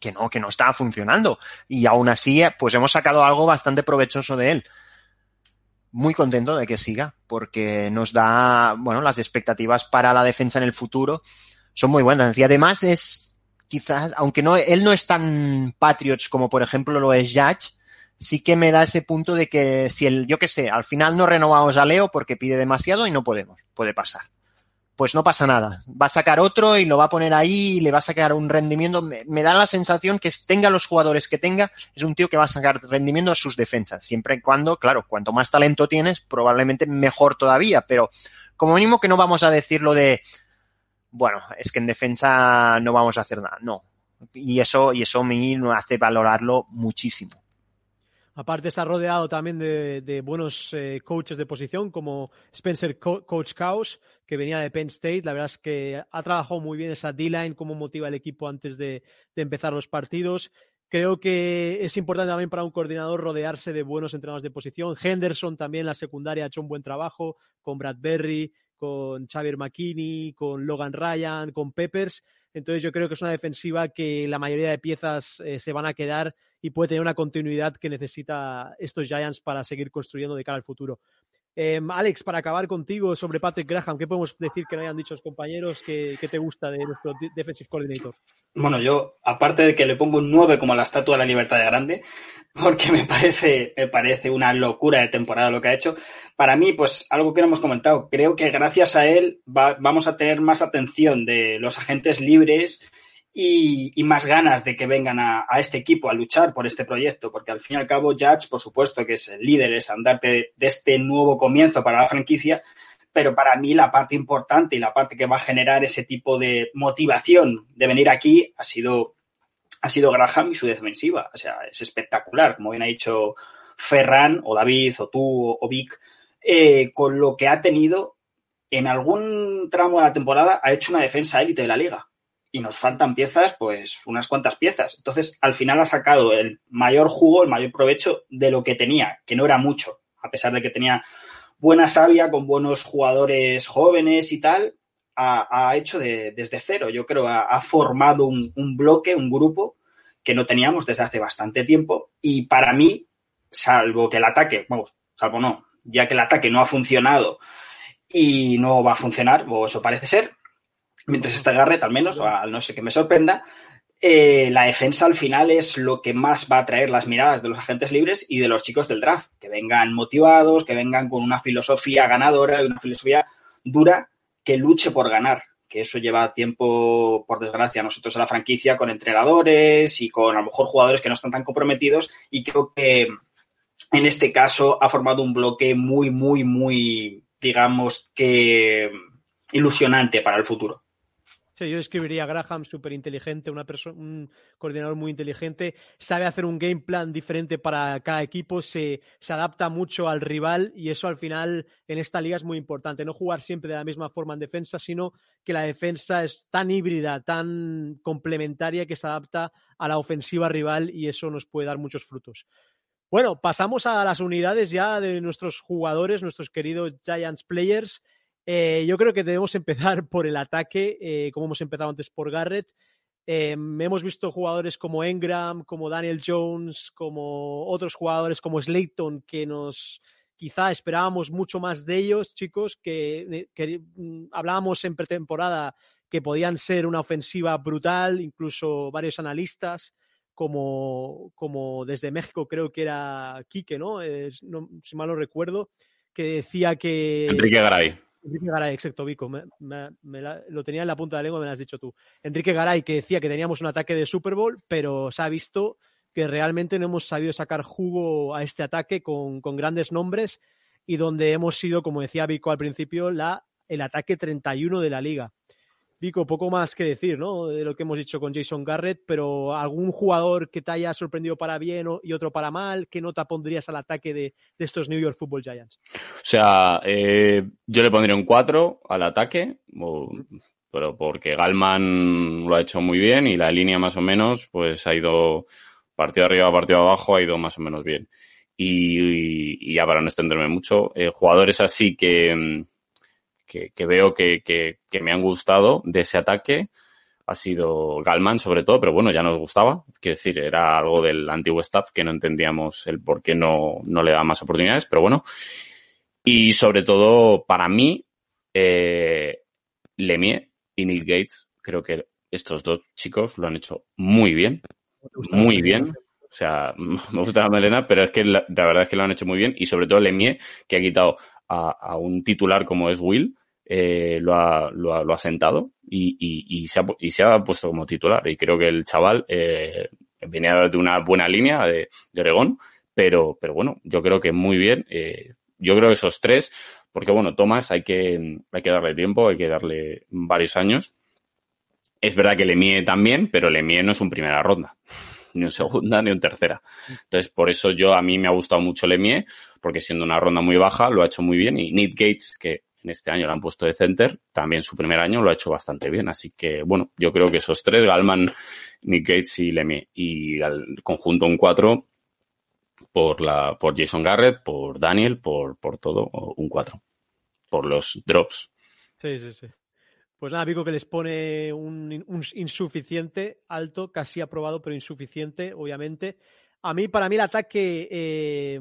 que no, que no estaba funcionando. Y aún así, pues hemos sacado algo bastante provechoso de él muy contento de que siga, porque nos da, bueno, las expectativas para la defensa en el futuro son muy buenas. Y además es, quizás, aunque no, él no es tan Patriots como por ejemplo lo es Judge, sí que me da ese punto de que si el, yo qué sé, al final no renovamos a Leo porque pide demasiado y no podemos, puede pasar pues no pasa nada. Va a sacar otro y lo va a poner ahí y le va a sacar un rendimiento. Me, da la sensación que tenga los jugadores que tenga, es un tío que va a sacar rendimiento a sus defensas. Siempre y cuando, claro, cuanto más talento tienes, probablemente mejor todavía. Pero como mínimo que no vamos a decir lo de, bueno, es que en defensa no vamos a hacer nada. No. Y eso, y eso me hace valorarlo muchísimo. Aparte ha rodeado también de, buenos eh, coaches de posición como Spencer Co Coach Caos, que venía de Penn State. La verdad es que ha trabajado muy bien esa D-line, cómo motiva el equipo antes de, empezar los partidos. Creo que es importante también para un coordinador rodearse de buenos entrenadores de posición. Henderson también, la secundaria, ha hecho un buen trabajo con Brad Berry, con Xavier McKinney, con Logan Ryan, con Peppers. Entonces yo creo que es una defensiva que la mayoría de piezas eh, se van a quedar y puede tener una continuidad que necesita estos Giants para seguir construyendo de cara al futuro. Eh, Alex, para acabar contigo sobre Patrick Graham, ¿qué podemos decir que no hayan dicho los compañeros que, te gusta de nuestro defensive coordinator? Bueno, yo, aparte de que le pongo un 9 como la estatua de la libertad de grande, porque me parece, me parece una locura de temporada lo que ha hecho, para mí, pues algo que no hemos comentado, creo que gracias a él va, vamos a tener más atención de los agentes libres y, y, más ganas de que vengan a, a, este equipo a luchar por este proyecto, porque al fin y al cabo Judge, por supuesto, que es el líder, es andarte de, de este nuevo comienzo para la franquicia, pero para mí la parte importante y la parte que va a generar ese tipo de motivación de venir aquí ha sido, ha sido Graham y su defensiva. O sea, es espectacular, como bien ha dicho Ferran o David o tú o Vic, eh, con lo que ha tenido en algún tramo de la temporada ha hecho una defensa élite de la liga y nos faltan piezas, pues unas cuantas piezas. Entonces, al final ha sacado el mayor jugo, el mayor provecho de lo que tenía, que no era mucho, a pesar de que tenía buena savia con buenos jugadores jóvenes y tal, ha, hecho de, desde cero. Yo creo ha, ha formado un, un, bloque, un grupo que no teníamos desde hace bastante tiempo y para mí, salvo que el ataque, vamos, salvo no, ya que el ataque no ha funcionado y no va a funcionar, o eso parece ser, mientras este Garrett al menos, o al no sé que me sorprenda, eh, la defensa al final es lo que más va a atraer las miradas de los agentes libres y de los chicos del draft, que vengan motivados, que vengan con una filosofía ganadora y una filosofía dura que luche por ganar, que eso lleva tiempo, por desgracia, nosotros en la franquicia con entrenadores y con a lo mejor jugadores que no están tan comprometidos. Y creo que en este caso ha formado un bloque muy, muy, muy, digamos que ilusionante para el futuro. Yo escribiría a Graham, súper inteligente, una un coordinador muy inteligente, sabe hacer un game plan diferente para cada equipo, se, adapta mucho al rival y eso al final en esta liga es muy importante. No jugar siempre de la misma forma en defensa, sino que la defensa es tan híbrida, tan complementaria que se adapta a la ofensiva rival y eso nos puede dar muchos frutos. Bueno, pasamos a las unidades ya de nuestros jugadores, nuestros queridos Giants Players. Eh, yo creo que debemos empezar por el ataque, eh, como hemos empezado antes por Garrett. Eh, hemos visto jugadores como Engram, como Daniel Jones, como otros jugadores como Slayton, que nos quizá esperábamos mucho más de ellos, chicos, que, que mm, hablábamos en pretemporada que podían ser una ofensiva brutal, incluso varios analistas, como, desde México creo que era Quique, no si mal no recuerdo, que decía que... Enrique Garay Enrique Garay, exacto, Vico. Me, lo tenía en la punta de la lengua, me lo has dicho tú. Enrique Garay, que decía que teníamos un ataque de Super Bowl, pero se ha visto que realmente no hemos sabido sacar jugo a este ataque con, con grandes nombres y donde hemos sido, como decía Vico al principio, la, el ataque 31 de la liga. Vico, poco más que decir, ¿no? De lo que hemos dicho con Jason Garrett, pero algún jugador que te haya sorprendido para bien y otro para mal, ¿qué nota pondrías al ataque de, estos New York Football Giants? O sea, eh, yo le pondría un 4 al ataque, pero porque Galman lo ha hecho muy bien y la línea más o menos, pues ha ido partido arriba, partido abajo, ha ido más o menos bien. Y, y, ya para no extenderme mucho, eh, jugadores así que que, que veo que, que, que, me han gustado de ese ataque ha sido Galman sobre todo, pero bueno, ya nos gustaba. Quiero decir, era algo del antiguo staff que no entendíamos el por qué no, no le da más oportunidades, pero bueno. Y sobre todo, para mí, eh, Lemie y Neil Gates, creo que estos dos chicos lo han hecho muy bien. Muy bien. O sea, me gusta la melena, pero es que la, la, verdad es que lo han hecho muy bien. Y sobre todo Lemie, que ha quitado a, a un titular como es Will, eh, lo, ha, lo, ha, lo, ha, sentado y, y, y, se ha, y, se ha, puesto como titular. Y creo que el chaval eh, venía de una buena línea de, de, Oregón, pero, pero bueno, yo creo que muy bien. Eh, yo creo que esos tres, porque bueno, Tomás hay que, hay que darle tiempo, hay que darle varios años. Es verdad que Lemie también, pero Lemie no es un primera ronda ni un segunda ni un tercera. Entonces, por eso yo a mí me ha gustado mucho Lemie, porque siendo una ronda muy baja, lo ha hecho muy bien. Y Nick Gates, que en este año lo han puesto de center, también su primer año lo ha hecho bastante bien. Así que, bueno, yo creo que esos tres, Galman, Nick Gates y Lemie, y al conjunto un cuatro por la, por Jason Garrett, por Daniel, por, por todo, un cuatro. Por los drops. Sí, sí, sí. Pues nada, Vico que les pone un, insuficiente, alto, casi aprobado, pero insuficiente, obviamente. A mí, para mí, el ataque eh,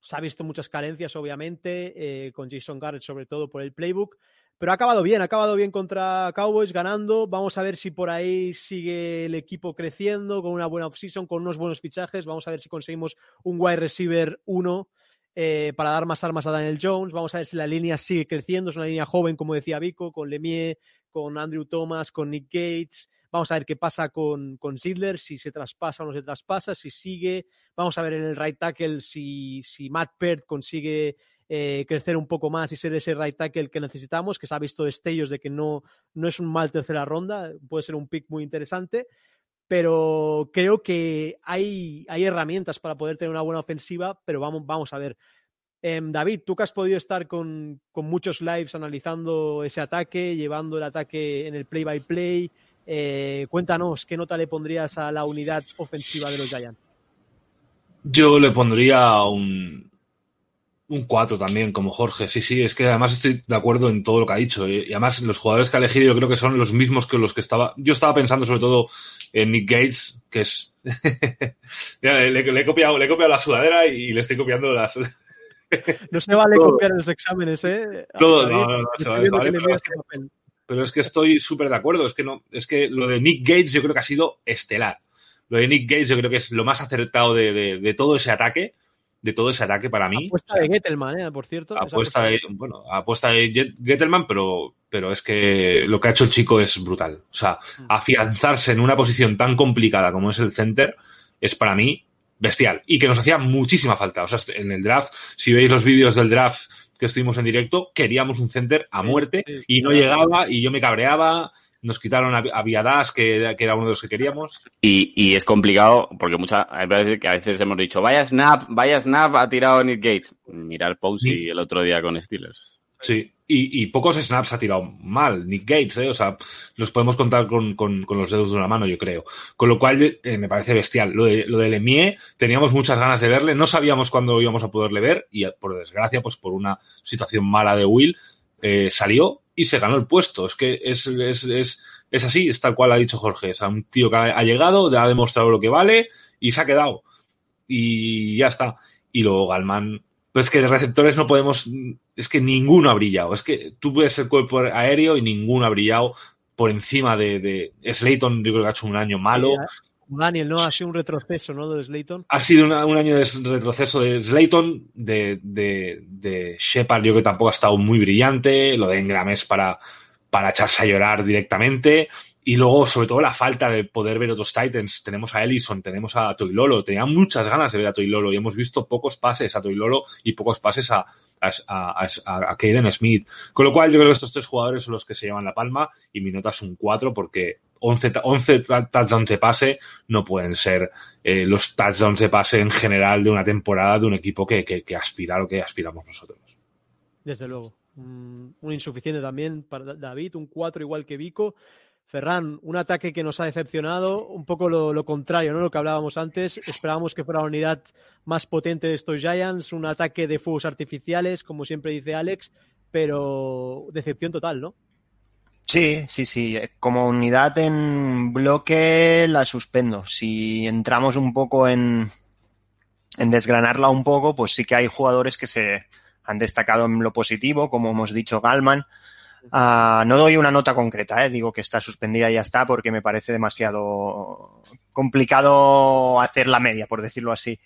se ha visto muchas carencias, obviamente, eh, con Jason Garrett, sobre todo por el playbook. Pero ha acabado bien, ha acabado bien contra Cowboys, ganando. Vamos a ver si por ahí sigue el equipo creciendo, con una buena offseason, con unos buenos fichajes. Vamos a ver si conseguimos un wide receiver 1 eh, para dar más armas a Daniel Jones. Vamos a ver si la línea sigue creciendo. Es una línea joven, como decía Vico, con Lemie, con Andrew Thomas, con Nick Gates. Vamos a ver qué pasa con, con Sidler, si se traspasa o no se traspasa, si sigue. Vamos a ver en el right tackle si, si Matt Peart consigue eh, crecer un poco más y ser ese right tackle que necesitamos, que se ha visto destellos de que no, no es un mal tercera ronda, puede ser un pick muy interesante pero creo que hay, hay herramientas para poder tener una buena ofensiva, pero vamos, vamos a ver. Eh, David, tú que has podido estar con, con, muchos lives analizando ese ataque, llevando el ataque en el play-by-play, -play, eh, cuéntanos, ¿qué nota le pondrías a la unidad ofensiva de los Giants? Yo le pondría un, un 4 también, como Jorge. Sí, sí, es que además estoy de acuerdo en todo lo que ha dicho. Y además los jugadores que ha elegido yo creo que son los mismos que los que estaba... Yo estaba pensando sobre todo en Nick Gates, que es... le, le, le, he copiado, le he copiado la sudadera y le estoy copiando las... no se vale todo. copiar los exámenes, ¿eh? Todo, no, no, no, se vale. vale pero, es que, estoy súper de acuerdo. Es que no, es que lo de Nick Gates yo creo que ha sido estelar. Lo de Nick Gates yo creo que es lo más acertado de, de, de todo ese ataque de todo ese ataque para mí. Apuesta de Gettelman, ¿eh? por cierto. Apuesta de, bueno, apuesta de Gettelman, pero, pero es que lo que ha hecho el chico es brutal. O sea, afianzarse en una posición tan complicada como es el center es para mí bestial y que nos hacía muchísima falta. O sea, en el draft, si veis los vídeos del draft que estuvimos en directo, queríamos un center a muerte sí, sí, y no llegaba y yo me cabreaba nos quitaron a, a Viadas, que, que, era uno de los que queríamos. Y, y es complicado, porque muchas veces que a veces hemos dicho, vaya snap, vaya snap ha tirado Nick Gates. Mira el Posey sí. el otro día con Steelers. Sí, y, y, pocos snaps ha tirado mal Nick Gates, ¿eh? o sea, los podemos contar con, con, con, los dedos de una mano, yo creo. Con lo cual eh, me parece bestial. Lo de, lo de Lemie, teníamos muchas ganas de verle, no sabíamos cuándo íbamos a poderle ver y por desgracia, pues por una situación mala de Will, eh, salió y se ganó el puesto. Es que es, es, es, es así, es tal cual ha dicho Jorge. Es un tío que ha, ha llegado, ha demostrado lo que vale y se ha quedado. Y ya está. Y luego Galman, pero es que de receptores no podemos, es que ninguno ha brillado. Es que tú puedes el cuerpo aéreo y ninguno ha brillado por encima de, de Slayton, yo creo que ha hecho un año malo. Daniel, ¿no? Ha sido un retroceso, ¿no? De Slayton. Ha sido una, un año de retroceso de Slayton, de, de, de Shepard, yo creo que tampoco ha estado muy brillante. Lo de Engram es para, para echarse a llorar directamente. Y luego, sobre todo, la falta de poder ver otros Titans. Tenemos a Ellison, tenemos a Toilolo. Tenía muchas ganas de ver a Toilolo y hemos visto pocos pases a Toilolo y pocos pases a, a, a, Caden Smith. Con lo cual, yo creo que estos tres jugadores son los que se llevan la palma y mi nota es un 4 porque 11, 11 touchdowns de pase no pueden ser eh, los touchdowns de pase en general de una temporada de un equipo que, que, que aspira a lo que aspiramos nosotros. Desde luego. Un insuficiente también para David, un 4 igual que Vico. Ferran, un ataque que nos ha decepcionado, un poco lo, contrario, ¿no? Lo que hablábamos antes. Esperábamos que fuera la unidad más potente de estos Giants, un ataque de fuegos artificiales, como siempre dice Alex, pero decepción total, ¿no? Sí, sí, sí. Como unidad en bloque la suspendo. Si entramos un poco en, en desgranarla un poco, pues sí que hay jugadores que se han destacado en lo positivo, como hemos dicho Galman, Uh, no doy una nota concreta, eh, digo que está suspendida y ya está, porque me parece demasiado complicado hacer la media, por decirlo así.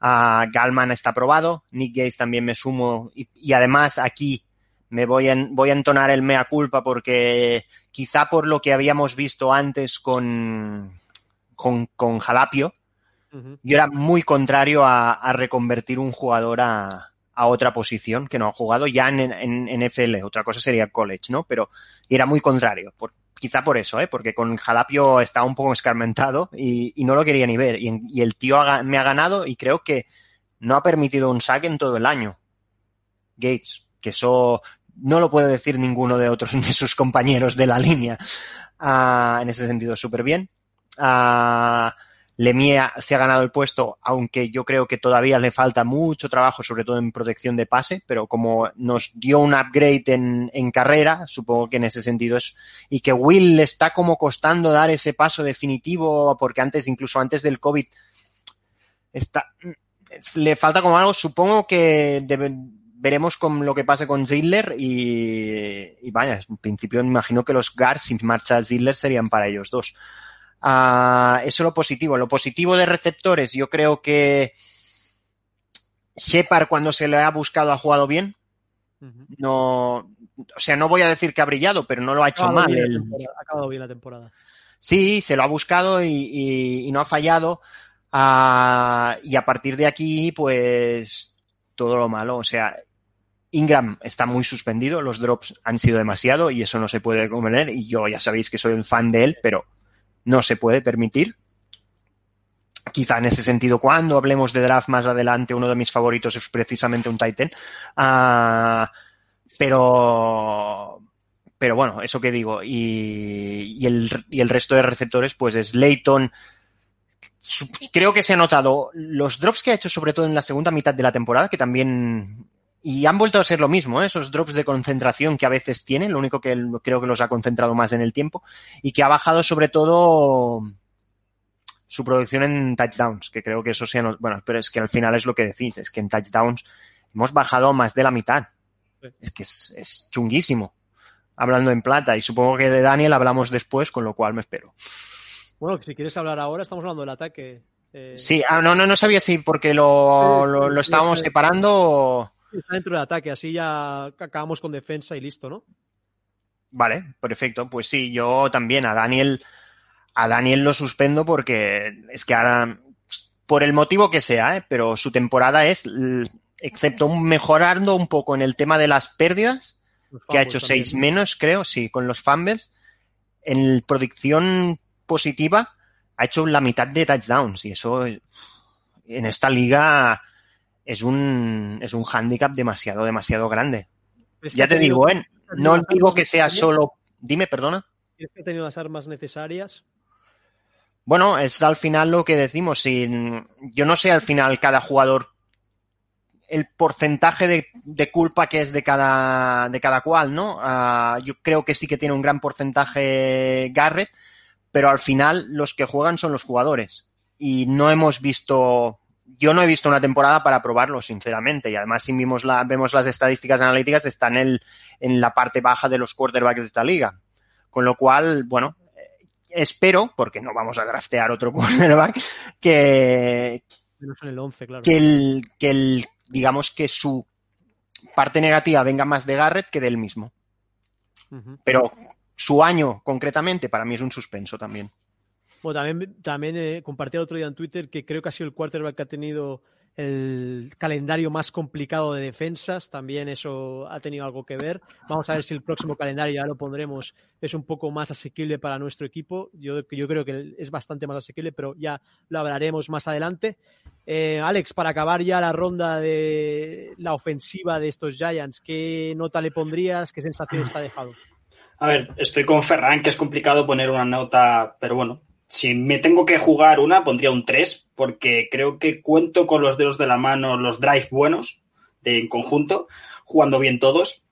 Uh, Galman está aprobado, Nick Gates también me sumo y, y además aquí me voy a, voy a, entonar el mea culpa porque quizá por lo que habíamos visto antes con, con, con Jalapio, uh -huh. yo era muy contrario a, a reconvertir un jugador a, a otra posición que no ha jugado ya en, en, en, FL. Otra cosa sería college, ¿no? Pero era muy contrario. Por, quizá por eso, ¿eh? Porque con Jalapio estaba un poco escarmentado y, y no lo quería ni ver. Y, y el tío me ha ganado y creo que no ha permitido un saque en todo el año. Gates, que eso no lo puede decir ninguno de otros de sus compañeros de la línea. Uh, en ese sentido, súper bien. Uh, Lemia se ha ganado el puesto, aunque yo creo que todavía le falta mucho trabajo, sobre todo en protección de pase, pero como nos dio un upgrade en, en carrera, supongo que en ese sentido es, y que Will le está como costando dar ese paso definitivo, porque antes, incluso antes del COVID, está, le falta como algo, supongo que veremos con lo que pase con Zidler y, y vaya, en principio me imagino que los guards sin marcha Zidler serían para ellos dos. Uh, eso es lo positivo. Lo positivo de receptores, yo creo que Shepard cuando se le ha buscado ha jugado bien. No, o sea, no voy a decir que ha brillado, pero no lo ha hecho mal. Ha acabado bien la temporada. Sí, se lo ha buscado y, y, y no ha fallado. Uh, y a partir de aquí, pues todo lo malo. O sea, Ingram está muy suspendido, los drops han sido demasiado y eso no se puede comer. Y yo ya sabéis que soy un fan de él, pero no se puede permitir. Quizá en ese sentido, cuando hablemos de draft más adelante, uno de mis favoritos es precisamente un Titan. Uh, pero, pero bueno, eso que digo. Y, y, el, y el resto de receptores, pues es Leighton. Creo que se ha notado los drops que ha hecho, sobre todo en la segunda mitad de la temporada, que también y han vuelto a ser lo mismo, ¿eh? esos drops de concentración que a veces tienen, lo único que creo que los ha concentrado más en el tiempo y que ha bajado sobre todo su producción en touchdowns, que creo que eso sea, bueno, pero es que al final es lo que decís, es que en touchdowns hemos bajado más de la mitad. Es que es, es, chunguísimo, hablando en plata, y supongo que de Daniel hablamos después, con lo cual me espero. Bueno, si quieres hablar ahora, estamos hablando del ataque. Eh... Sí, ah, no, no, no sabía si porque lo, lo, lo estábamos separando o... Está dentro del ataque, así ya acabamos con defensa y listo, ¿no? Vale, perfecto. Pues sí, yo también a Daniel, a Daniel lo suspendo porque es que ahora, por el motivo que sea, ¿eh? pero su temporada es, excepto mejorando un poco en el tema de las pérdidas, que ha hecho seis menos, creo, sí, con los fumbles, en producción positiva ha hecho la mitad de touchdowns y eso en esta liga es un, es un hándicap demasiado, demasiado grande. Ya te digo, ¿eh? no digo que sea solo... Dime, perdona. ¿Tienes que ha tenido las armas necesarias? Bueno, es al final lo que decimos. Si, yo no sé al final cada jugador el porcentaje de, de, culpa que es de cada, de cada cual, ¿no? Uh, yo creo que sí que tiene un gran porcentaje Garrett, pero al final los que juegan son los jugadores. Y no hemos visto, yo no he visto una temporada para probarlo, sinceramente. Y además, si vimos la, vemos las estadísticas analíticas, están en, el, en la parte baja de los quarterbacks de esta liga. Con lo cual, bueno, espero, porque no vamos a draftear otro quarterback, que, el 11, claro. que, el, que el digamos que su parte negativa venga más de Garrett que del mismo. Uh -huh. Pero su año concretamente para mí es un suspenso también. Bueno, también, también eh, compartí el otro día en Twitter que creo que ha sido el quarterback que ha tenido el calendario más complicado de defensas, también eso ha tenido algo que ver. Vamos a ver si el próximo calendario, ya lo pondremos, es un poco más asequible para nuestro equipo. Yo, yo creo que es bastante más asequible, pero ya lo hablaremos más adelante. Eh, Alex, para acabar ya la ronda de la ofensiva de estos Giants, ¿qué nota le pondrías? ¿Qué sensación está dejado? A ver, estoy con Ferran, que es complicado poner una nota, pero bueno, si me tengo que jugar una, pondría un 3, porque creo que cuento con los dedos de la mano los drives buenos de, en conjunto, jugando bien todos,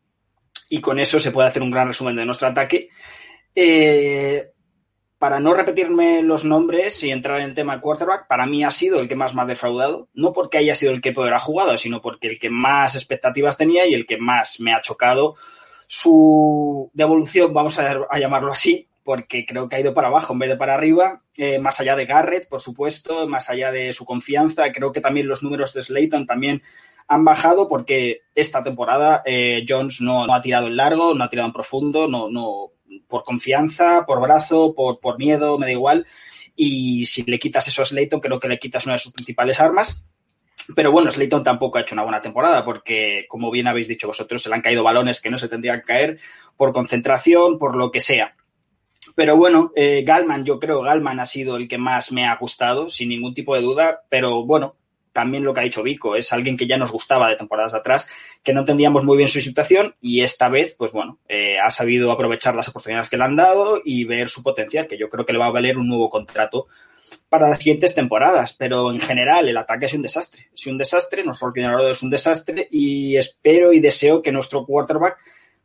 y con eso se puede hacer un gran resumen de nuestro ataque. Eh, para no repetirme los nombres y entrar en el tema quarterback, para mí ha sido el que más me ha defraudado, no porque haya sido el que peor ha jugado, sino porque el que más expectativas tenía y el que más me ha chocado su devolución, vamos a, a llamarlo así, porque creo que ha ido para abajo en vez de para arriba, eh, más allá de Garrett, por supuesto, más allá de su confianza, creo que también los números de Slayton también han bajado porque esta temporada eh, Jones no, ha tirado en largo, no ha tirado en profundo, no, no por confianza, por brazo, por, por miedo, me da igual. Y si le quitas eso a Slayton, creo que le quitas una de sus principales armas. Pero bueno, Slayton tampoco ha hecho una buena temporada porque, como bien habéis dicho vosotros, se le han caído balones que no se tendrían que caer por concentración, por lo que sea. Pero bueno, eh, Galman, yo creo, Galman ha sido el que más me ha gustado, sin ningún tipo de duda. Pero bueno, también lo que ha dicho Vico, es alguien que ya nos gustaba de temporadas atrás, que no entendíamos muy bien su situación y esta vez, pues bueno, eh, ha sabido aprovechar las oportunidades que le han dado y ver su potencial, que yo creo que le va a valer un nuevo contrato para las siguientes temporadas, pero en general el ataque es un desastre. Es un desastre, nuestro coordinador es un desastre y espero y deseo que nuestro quarterback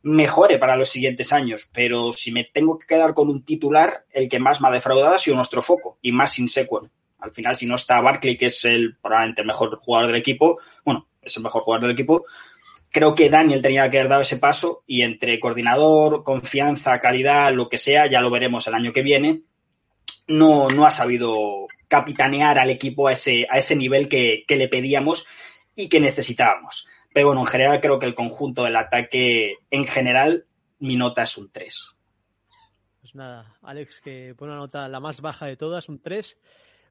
mejore para los siguientes años, pero si me tengo que quedar con un titular, el que más me ha defraudado ha sido nuestro foco y más sin Sequel. Al final, si no está Barkley, que es el probablemente el mejor jugador del equipo, bueno, es el mejor jugador del equipo, creo que Daniel tenía que haber dado ese paso y entre coordinador, confianza, calidad, lo que sea, ya lo veremos el año que viene, no, no ha sabido capitanear al equipo a ese, a ese nivel que, que le pedíamos y que necesitábamos. Pero bueno, en general creo que el conjunto del ataque, en general, mi nota es un 3. Pues nada, Alex, que pone una nota la más baja de todas, un 3.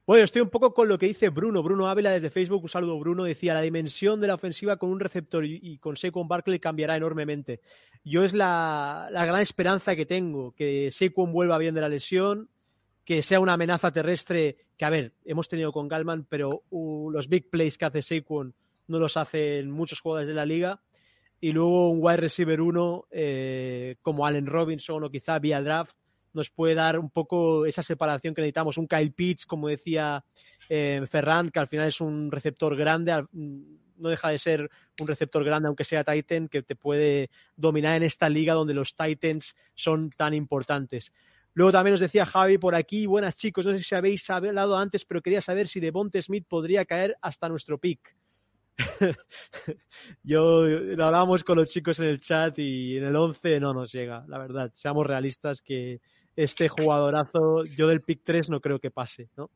Bueno, estoy un poco con lo que dice Bruno. Bruno Ávila desde Facebook, un saludo Bruno, decía, la dimensión de la ofensiva con un receptor y, con Saquon Barkley cambiará enormemente. Yo es la, la, gran esperanza que tengo, que Saquon vuelva bien de la lesión, que sea una amenaza terrestre, que a ver, hemos tenido con Galman, pero uh, los big plays que hace Saquon no los hacen muchos jugadores de la liga. Y luego un wide receiver 1 eh, como Allen Robinson o quizá vía draft nos puede dar un poco esa separación que necesitamos. Un Kyle Pitts, como decía eh, Ferran, que al final es un receptor grande, no deja de ser un receptor grande, aunque sea Titan, que te puede dominar en esta liga donde los Titans son tan importantes. Luego también nos decía Javi por aquí, buenas chicos, no sé si habéis hablado antes, pero quería saber si Devonte Smith podría caer hasta nuestro pick. Yo lo hablábamos con los chicos en el chat y en el 11 no nos llega, la verdad. Seamos realistas que este jugadorazo, yo del pick 3 no creo que pase, ¿no?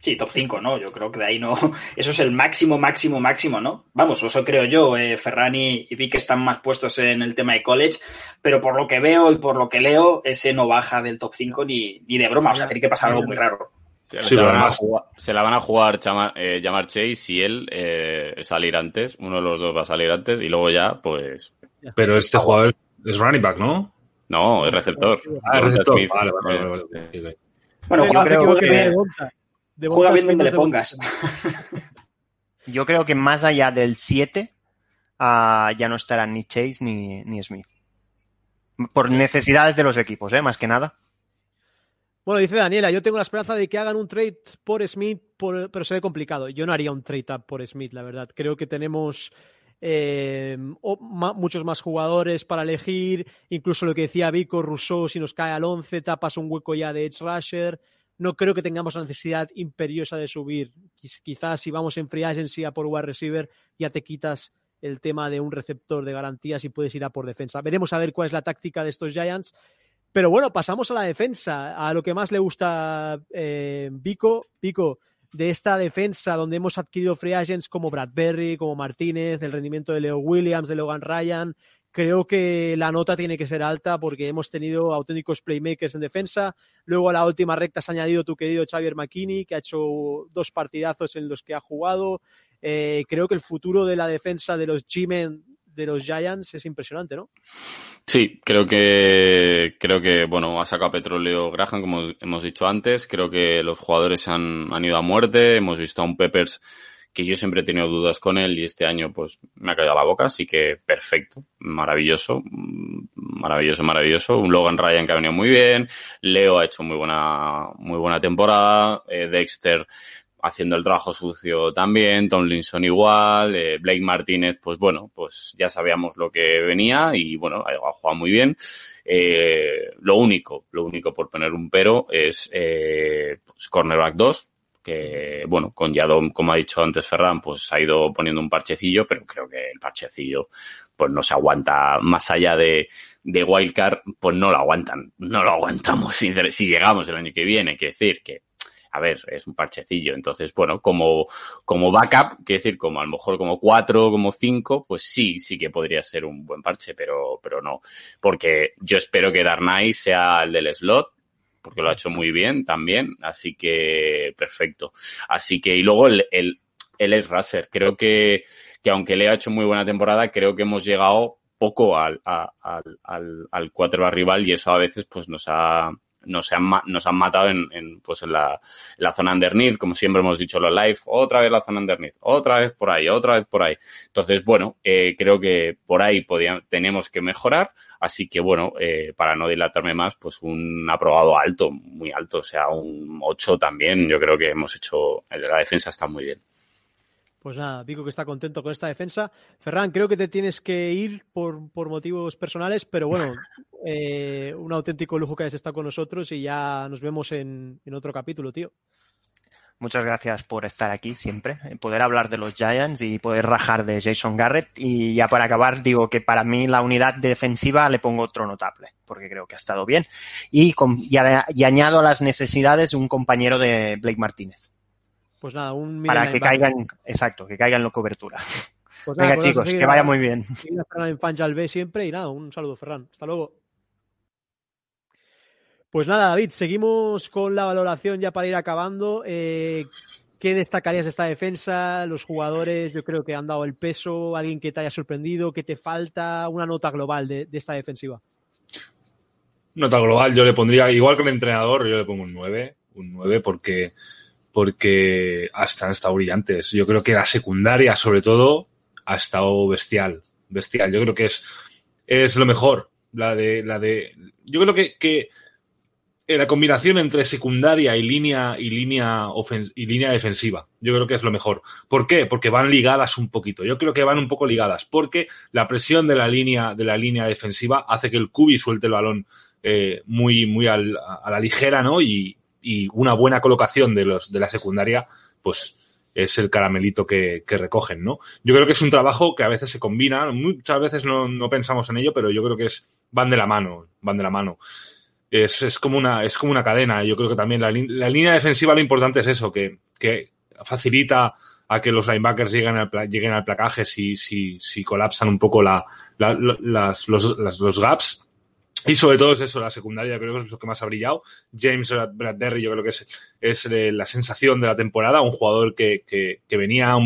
Sí, top 5, ¿no? Yo creo que de ahí no. Eso es el máximo, máximo, máximo, ¿no? Vamos, eso creo yo. Eh, Ferrani y Vic están más puestos en el tema de college, pero por lo que veo y por lo que leo, ese no baja del top 5 ni, ni de broma. O sea, tiene que pasar algo muy raro. Se, sí, se, la, van a jugar, se la van a jugar Chama, eh, llamar Chase y él eh, salir antes. Uno de los dos va a salir antes y luego ya, pues. Pero este jugador es running back, ¿no? No, es receptor. Ah, receptor. Smith. Vale, vale, Eh, vale, vale, vale. Bueno, Yo juega, creo que- de juega bien donde le pongas. Yo creo que más allá del 7 ah, ya no estarán ni Chase ni, ni Smith. Por necesidades de los equipos, ¿eh? más que nada. Bueno, dice Daniela, yo tengo la esperanza de que hagan un trade por Smith, pero se ve complicado. Yo no haría un trade por Smith, la verdad. Creo que tenemos eh, muchos más jugadores para elegir. Incluso lo que decía Vico, Rousseau, si nos cae al 11, tapas un hueco ya de Edge Rusher. No creo que tengamos la necesidad imperiosa de subir. Quiz- Quizás si vamos en free agency a por wide receiver, ya te quitas el tema de un receptor de garantías y puedes ir a por defensa. Veremos a ver cuál es la táctica de estos Giants. Pero bueno, pasamos a la defensa, a lo que más le gusta eh. Vico, de esta defensa donde hemos adquirido free agents como Bradbury, como Martínez, el rendimiento de Leo Williams, de Logan Ryan. Creo que la nota tiene que ser alta porque hemos tenido auténticos playmakers en defensa. Luego a la última recta se ha añadido tu querido Xavier McKinney, que ha hecho dos partidazos en los que ha jugado. Eh, creo que el futuro de la defensa de los G-Men de los Giants es impresionante, ¿no? Sí, creo que creo que bueno ha sacado petróleo Graham como hemos dicho antes. Creo que los jugadores han, han ido a muerte. Hemos visto a un Peppers que yo siempre he tenido dudas con él y este año pues me ha caído a la boca, así que perfecto, maravilloso, maravilloso, maravilloso. Un Logan Ryan que ha venido muy bien. Leo ha hecho muy buena muy buena temporada. Eh, Dexter haciendo el trabajo sucio también, Tomlinson igual, eh, Blake Martínez, pues bueno, pues ya sabíamos lo que venía y bueno, ha jugado muy bien. Eh, lo único, lo único por poner un pero es eh, pues, cornerback 2, que bueno, con Yadom, como ha dicho antes Ferran, pues ha ido poniendo un parchecillo, pero creo que el parchecillo pues no se aguanta más allá de, de Wildcard, pues no lo aguantan, no lo aguantamos si, si llegamos el año que viene, quiere decir que a ver, es un parchecillo. Entonces, bueno, como, como backup, quiere decir, como a lo mejor como cuatro, como cinco, pues sí, sí que podría ser un buen parche, pero, pero no. Porque yo espero que Darnay sea el del slot, porque lo ha hecho muy bien también, así que perfecto. Así que, y luego el, el, el Ed Raser, creo que, que aunque le ha hecho muy buena temporada, creo que hemos llegado poco al, al, al, al quarterback rival y eso a veces pues nos ha, nos han, nos han matado en, en, pues en la, la zona underneath, como siempre hemos dicho los live, otra vez la zona underneath, otra vez por ahí, otra vez por ahí. Entonces, bueno, eh, creo que por ahí podía- tenemos que mejorar, así que bueno, eh, para no dilatarme más, pues un aprobado alto, muy alto, o sea, un 8 también, yo creo que hemos hecho, la defensa está muy bien. Pues nada, Vico que está contento con esta defensa. Ferran, creo que te tienes que ir por, por motivos personales, pero bueno, eh, un auténtico lujo que hayas estado con nosotros y ya nos vemos en, en otro capítulo, tío. Muchas gracias por estar aquí siempre, eh, poder hablar de los Giants y poder rajar de Jason Garrett. Y ya para acabar, digo que para mí la unidad defensiva le pongo otro notable, porque creo que ha estado bien. Y, con- y, a- y añado a las necesidades un compañero de Blake Martínez, Pues nada, un para que caigan, exacto, que caigan la cobertura. Pues nada, Venga chicos, seguir que a- vaya muy bien. seguir a Ferran en Fanjal B siempre y nada, un saludo, Ferran. Hasta luego. Pues nada, David, seguimos con la valoración ya para ir acabando. Eh, ¿Qué destacarías de esta defensa? Los jugadores, yo creo que han dado el peso. ¿Alguien que te haya sorprendido? ¿Qué te falta? Una nota global de, de esta defensiva. Nota global, yo le pondría, igual que el entrenador, yo le pongo un 9, un 9 porque, porque hasta han estado brillantes. Yo creo que la secundaria, sobre todo, ha estado bestial, bestial. Yo creo que es, es lo mejor. La de, la de, yo creo que, que la combinación entre secundaria y línea, y línea y línea defensiva, yo creo que es lo mejor. ¿Por qué? Porque van ligadas un poquito. Yo creo que van un poco ligadas, porque la presión de la línea, de la línea defensiva hace que el cubi suelte el balón eh, muy, muy a la ligera, ¿no? Y, y una buena colocación de los de la secundaria, pues es el caramelito que, que recogen, ¿no? Yo creo que es un trabajo que a veces se combina, muchas veces no, no pensamos en ello, pero yo creo que es, van de la mano, van de la mano. Es, es como una, es como una cadena. Yo creo que también la, la línea defensiva lo importante es eso, que, que facilita a que los linebackers lleguen al, lleguen al placaje si, si, si colapsan un poco la, las, los, los gaps y sobre todo es eso, la secundaria creo que es lo que más ha brillado. James Bradbury yo creo que es, es la sensación de la temporada, un jugador que, que, venía,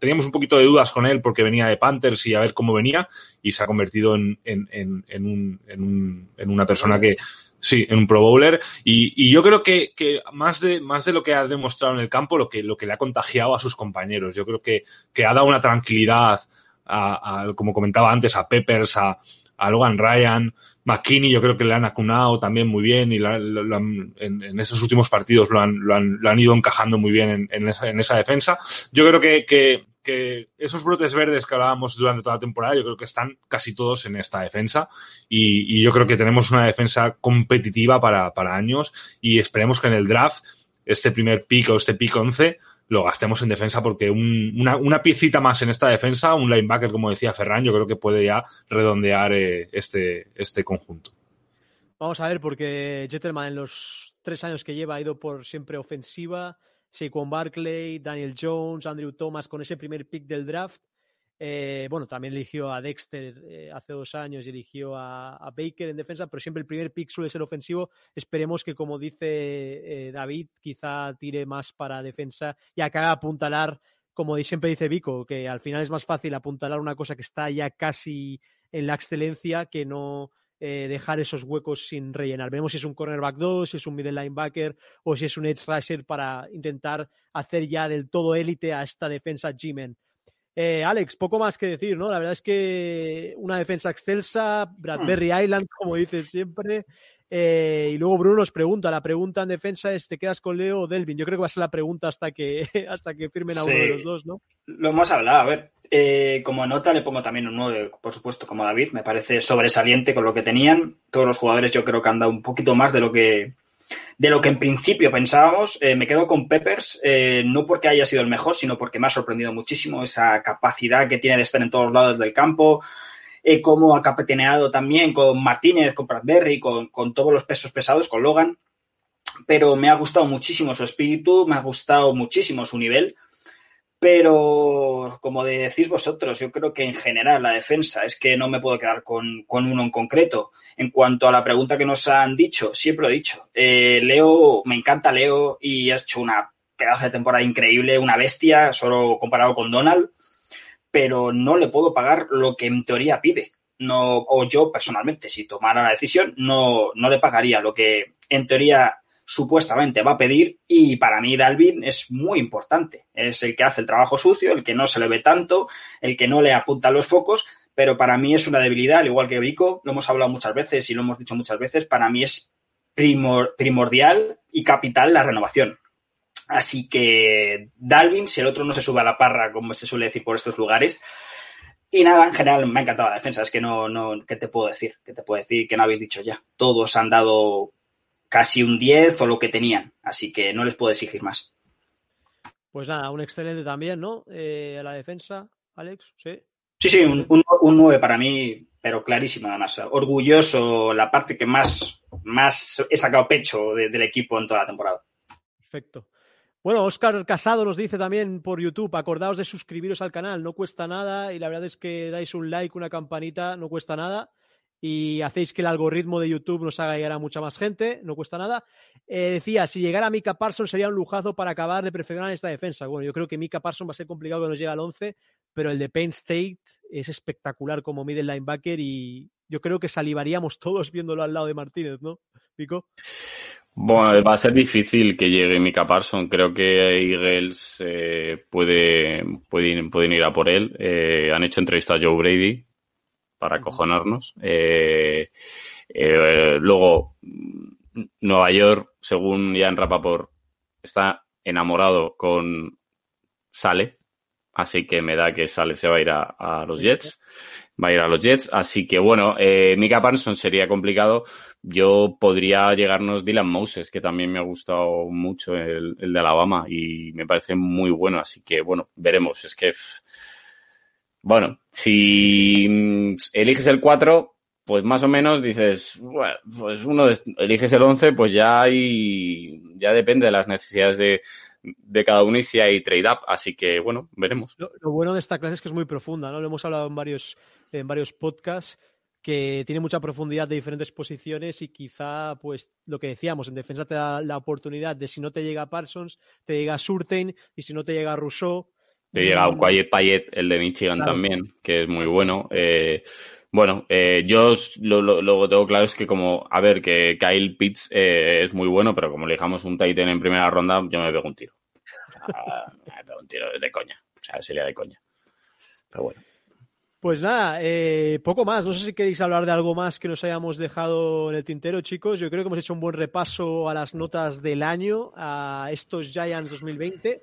teníamos un poquito de dudas con él porque venía de Panthers y a ver cómo venía y se ha convertido en, en, en, un, en una persona que, Sí, en un Pro Bowler. Y, y yo creo que, que, más, de, más de lo que ha demostrado en el campo, lo que, lo que le ha contagiado a sus compañeros. Yo creo que, que ha dado una tranquilidad, a, a, como comentaba antes, a Peppers, a, a Logan Ryan, McKinney, yo creo que le han acunado también muy bien y en, esos últimos partidos lo han, lo han, lo han ido encajando muy bien en, en, esa, en esa defensa. Yo creo que, que, que esos brotes verdes que hablábamos durante toda la temporada, yo creo que están casi todos en esta defensa y, y yo creo que tenemos una defensa competitiva para, para, años y esperemos que en el draft este primer pick o este pick 11 lo gastemos en defensa porque un, una, una, piecita más en esta defensa, un linebacker como decía Ferran, yo creo que puede ya redondear eh, este, este conjunto. Vamos a ver, porque Jettelman en los tres años que lleva ha ido por siempre ofensiva, Saquon Barkley, Daniel Jones, Andrew Thomas con ese primer pick del draft. Eh, bueno, también eligió a Dexter eh, hace dos años y eligió a, Baker en defensa, pero siempre el primer pick suele ser ofensivo. Esperemos que, como dice eh, David, quizá tire más para defensa y acabe apuntalar, como siempre dice Vico, que al final es más fácil apuntalar una cosa que está ya casi en la excelencia que no eh, dejar esos huecos sin rellenar. Vemos si es un cornerback 2, si es un middle linebacker o si es un edge rusher para intentar hacer ya del todo élite a esta defensa G-Men. Eh, Alex, poco más que decir, ¿no? La verdad es que una defensa excelsa, Bradbury hmm. Island, como dices siempre. Eh, y luego Bruno nos pregunta, la pregunta en defensa es, ¿te quedas con Leo o Delvin? Yo creo que va a ser la pregunta hasta que, hasta que firmen a sí. uno de los dos, ¿no? Lo hemos hablado, a ver, eh, como nota le pongo también un 9, por supuesto, como David, me parece sobresaliente con lo que tenían. Todos los jugadores yo creo que han dado un poquito más de lo que, de lo que en principio pensábamos. Eh, me quedo con Peppers, eh, no porque haya sido el mejor, sino porque me ha sorprendido muchísimo esa capacidad que tiene de estar en todos lados del campo, eh, cómo ha capitaneado también con Martínez, con Bradbury, con, con todos los pesos pesados, con Logan. Pero me ha gustado muchísimo su espíritu, me ha gustado muchísimo su nivel. Pero, como decís vosotros, yo creo que en general la defensa es que no me puedo quedar con, con uno en concreto. En cuanto a la pregunta que nos han dicho, siempre lo he dicho. Eh, Leo, me encanta Leo y ha hecho una pedazo de temporada increíble, una bestia, solo comparado con Donald, pero no le puedo pagar lo que en teoría pide. No, o yo personalmente, si tomara la decisión, no, no le pagaría lo que en teoría supuestamente va a pedir y para mí Dalvin es muy importante. Es el que hace el trabajo sucio, el que no se le ve tanto, el que no le apunta los focos, pero para mí es una debilidad, al igual que Vico, lo hemos hablado muchas veces y lo hemos dicho muchas veces, para mí es primor, primordial y capital la renovación. Así que Dalvin, si el otro no se sube a la parra, como se suele decir por estos lugares, y nada, en general me ha encantado la defensa. Es que no, no, ¿qué te puedo decir? ¿Qué te puedo decir que no habéis dicho ya? Todos han dado casi un 10 o lo que tenían. Así que no les puedo exigir más. Pues nada, un excelente también, ¿no? Eh, a la defensa, Alex, sí. Sí, sí, un, un, un 9 para mí, pero clarísimo además. Orgulloso, la parte que más, más he sacado pecho de, del equipo en toda la temporada. Perfecto. Bueno, Oscar Casado nos dice también por YouTube, acordaos de suscribiros al canal, no cuesta nada y la verdad es que dais un like, una campanita, no cuesta nada y hacéis que el algoritmo de YouTube nos haga llegar a mucha más gente, no cuesta nada. Eh, decía, si llegara Mika Parson sería un lujazo para acabar de perfeccionar esta defensa. Bueno, yo creo que Mika Parson va a ser complicado que nos llegue al 11, pero el de Penn State es espectacular como middle linebacker y yo creo que salivaríamos todos viéndolo al lado de Martínez, ¿no, Pico? Bueno, va a ser difícil que llegue Mika Parson. Creo que Eagles eh, puede, pueden, pueden ir a por él. Eh, han hecho entrevista a Joe Brady, para acojonarnos. Eh, luego, Nueva York, según Ian Rapaport, está enamorado con Sale, así que me da que Sale se va a ir a, a los Jets. Va a ir a los Jets, así que bueno, eh, Mika Parson sería complicado. Yo podría llegarnos Dylan Moses, que también me ha gustado mucho el, el de Alabama y me parece muy bueno, así que bueno, veremos. Es que bueno, si mm, eliges el 4, pues más o menos dices, bueno, pues uno de, eliges el 11, pues ya hay, ya depende de las necesidades de, de cada uno y si hay trade-up. Así que, bueno, veremos. Lo, lo, bueno de esta clase es que es muy profunda, ¿no? Lo hemos hablado en varios, en varios podcasts que tiene mucha profundidad de diferentes posiciones y quizá, pues, lo que decíamos, en defensa te da la oportunidad de si no te llega Parsons, te llega Surtain y si no te llega Rousseau. Te llega Quiet Payet, el de Michigan también, que es muy bueno. Eh, bueno, eh, yo lo, lo, tengo claro es que como, a ver, que Kyle Pitts eh, es muy bueno, pero como le dejamos un Titan en primera ronda, yo me pego un tiro. me pego un tiro de coña. O sea, sería de coña. Pero bueno. Pues nada, eh, poco más. No sé si queréis hablar de algo más que nos hayamos dejado en el tintero, chicos. Yo creo que hemos hecho un buen repaso a las notas del año, a estos Giants 2020.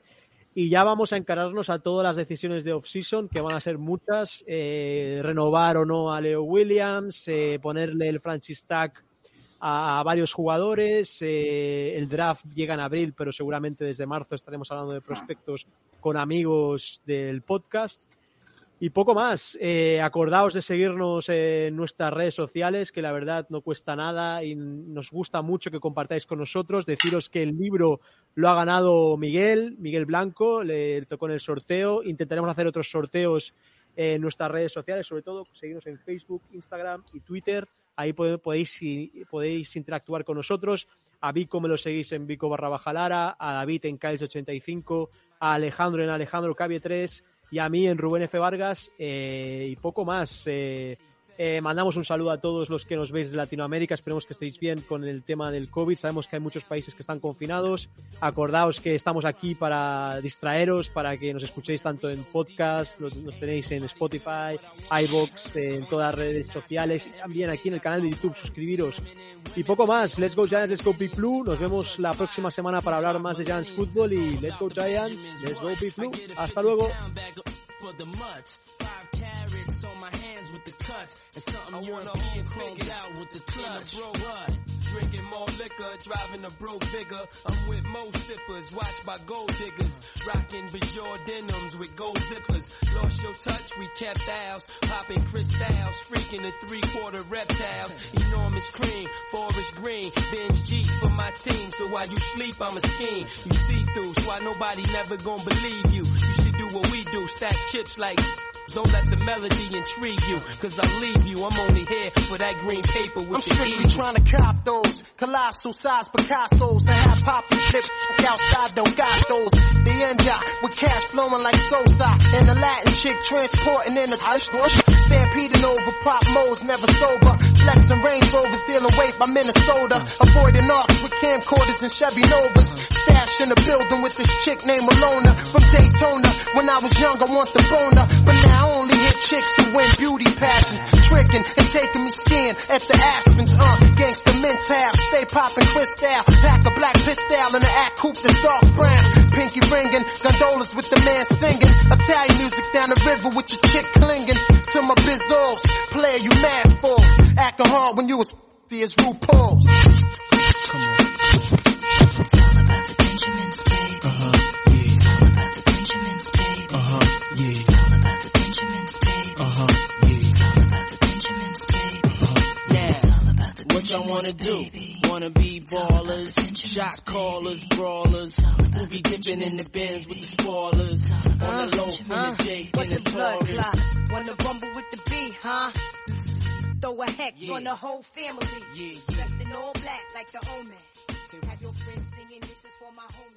Y ya vamos a encararnos a todas las decisiones de off-season, que van a ser muchas. Eh, renovar o no a Leo Williams, eh, ponerle el franchise tag a, varios jugadores. el draft llega en abril, pero seguramente desde marzo estaremos hablando de prospectos con amigos del podcast. Y poco más. Eh, acordaos de seguirnos en nuestras redes sociales, que la verdad no cuesta nada y nos gusta mucho que compartáis con nosotros. Deciros que el libro lo ha ganado Miguel, Miguel Blanco, le tocó en el sorteo. Intentaremos hacer otros sorteos en nuestras redes sociales, sobre todo seguirnos en Facebook, Instagram y Twitter. Ahí podéis, podéis interactuar con nosotros. A Vico me lo seguís en Vico barra Bajalara, a David en Kyles85, a Alejandro en Alejandro Cabie 3 y a mí en Rubén F. Vargas eh, y poco más. Eh, eh, mandamos un saludo a todos los que nos veis de Latinoamérica. Esperemos que estéis bien con el tema del COVID. Sabemos que hay muchos países que están confinados. Acordaos que estamos aquí para distraeros, para que nos escuchéis tanto en podcast, nos tenéis en Spotify, iBox, en todas las redes sociales y también aquí en el canal de YouTube. Suscribiros. Y poco más. Let's go Giants, let's go Big Blue. Nos vemos la próxima semana para hablar más de Giants Football y let's go Giants, let's go Big Blue. Hasta luego. And something I European figured out with the clutch. Bro, what? Drinking more liquor, driving a bro bigger. I'm with most sippers, watched by gold diggers. Rocking Bajor denims with gold zippers. Lost your touch, we kept ours. Popping crystals, freaking the three quarter reptiles. Enormous cream, forest green. Binge G for my team, so while you sleep, I'm a scheme. You see through, so why nobody never gonna believe you. You should do what we do, stack chips like don't let the melody intrigue you, cause I leave you. I'm only here for that green paper with I'm strictly trying to cop those colossal size Picasso's that have poppy chips outside don't got those. The end with cash flowing like Sosa and the Latin chick transporting in a hush Stampeding over pop modes, never sober. Flexing Range Rovers, dealing weight by Minnesota. Avoiding arcs with camcorders and Chevy Novas. Stash in the building with this chick named Malona from Daytona. When I was young, I want the boner, but now Only hit chicks who win beauty pageants, tricking and taking me skiing at the Aspens. Uh, gangsta mental, stay popping crystal, pack a black pistol and an act coupe that's dark brown. Pinky ringing, gondolas with the man singing, Italian music down the river with your chick clinging to my bizzles. Player, you mad for acting hard when you was as RuPaul's. Come on. It's all about the Benjamins, what y'all wanna do. Wanna be ballers, shot callers, brawlers. We'll be dipping in the bins with the spoilers. On the low from the J in the Taurus. Wanna rumble with the B, huh? Throw a hex yeah. on the whole family. Yeah, yeah. Dressed in all black like the omen. Have your friends singing, this for my homies.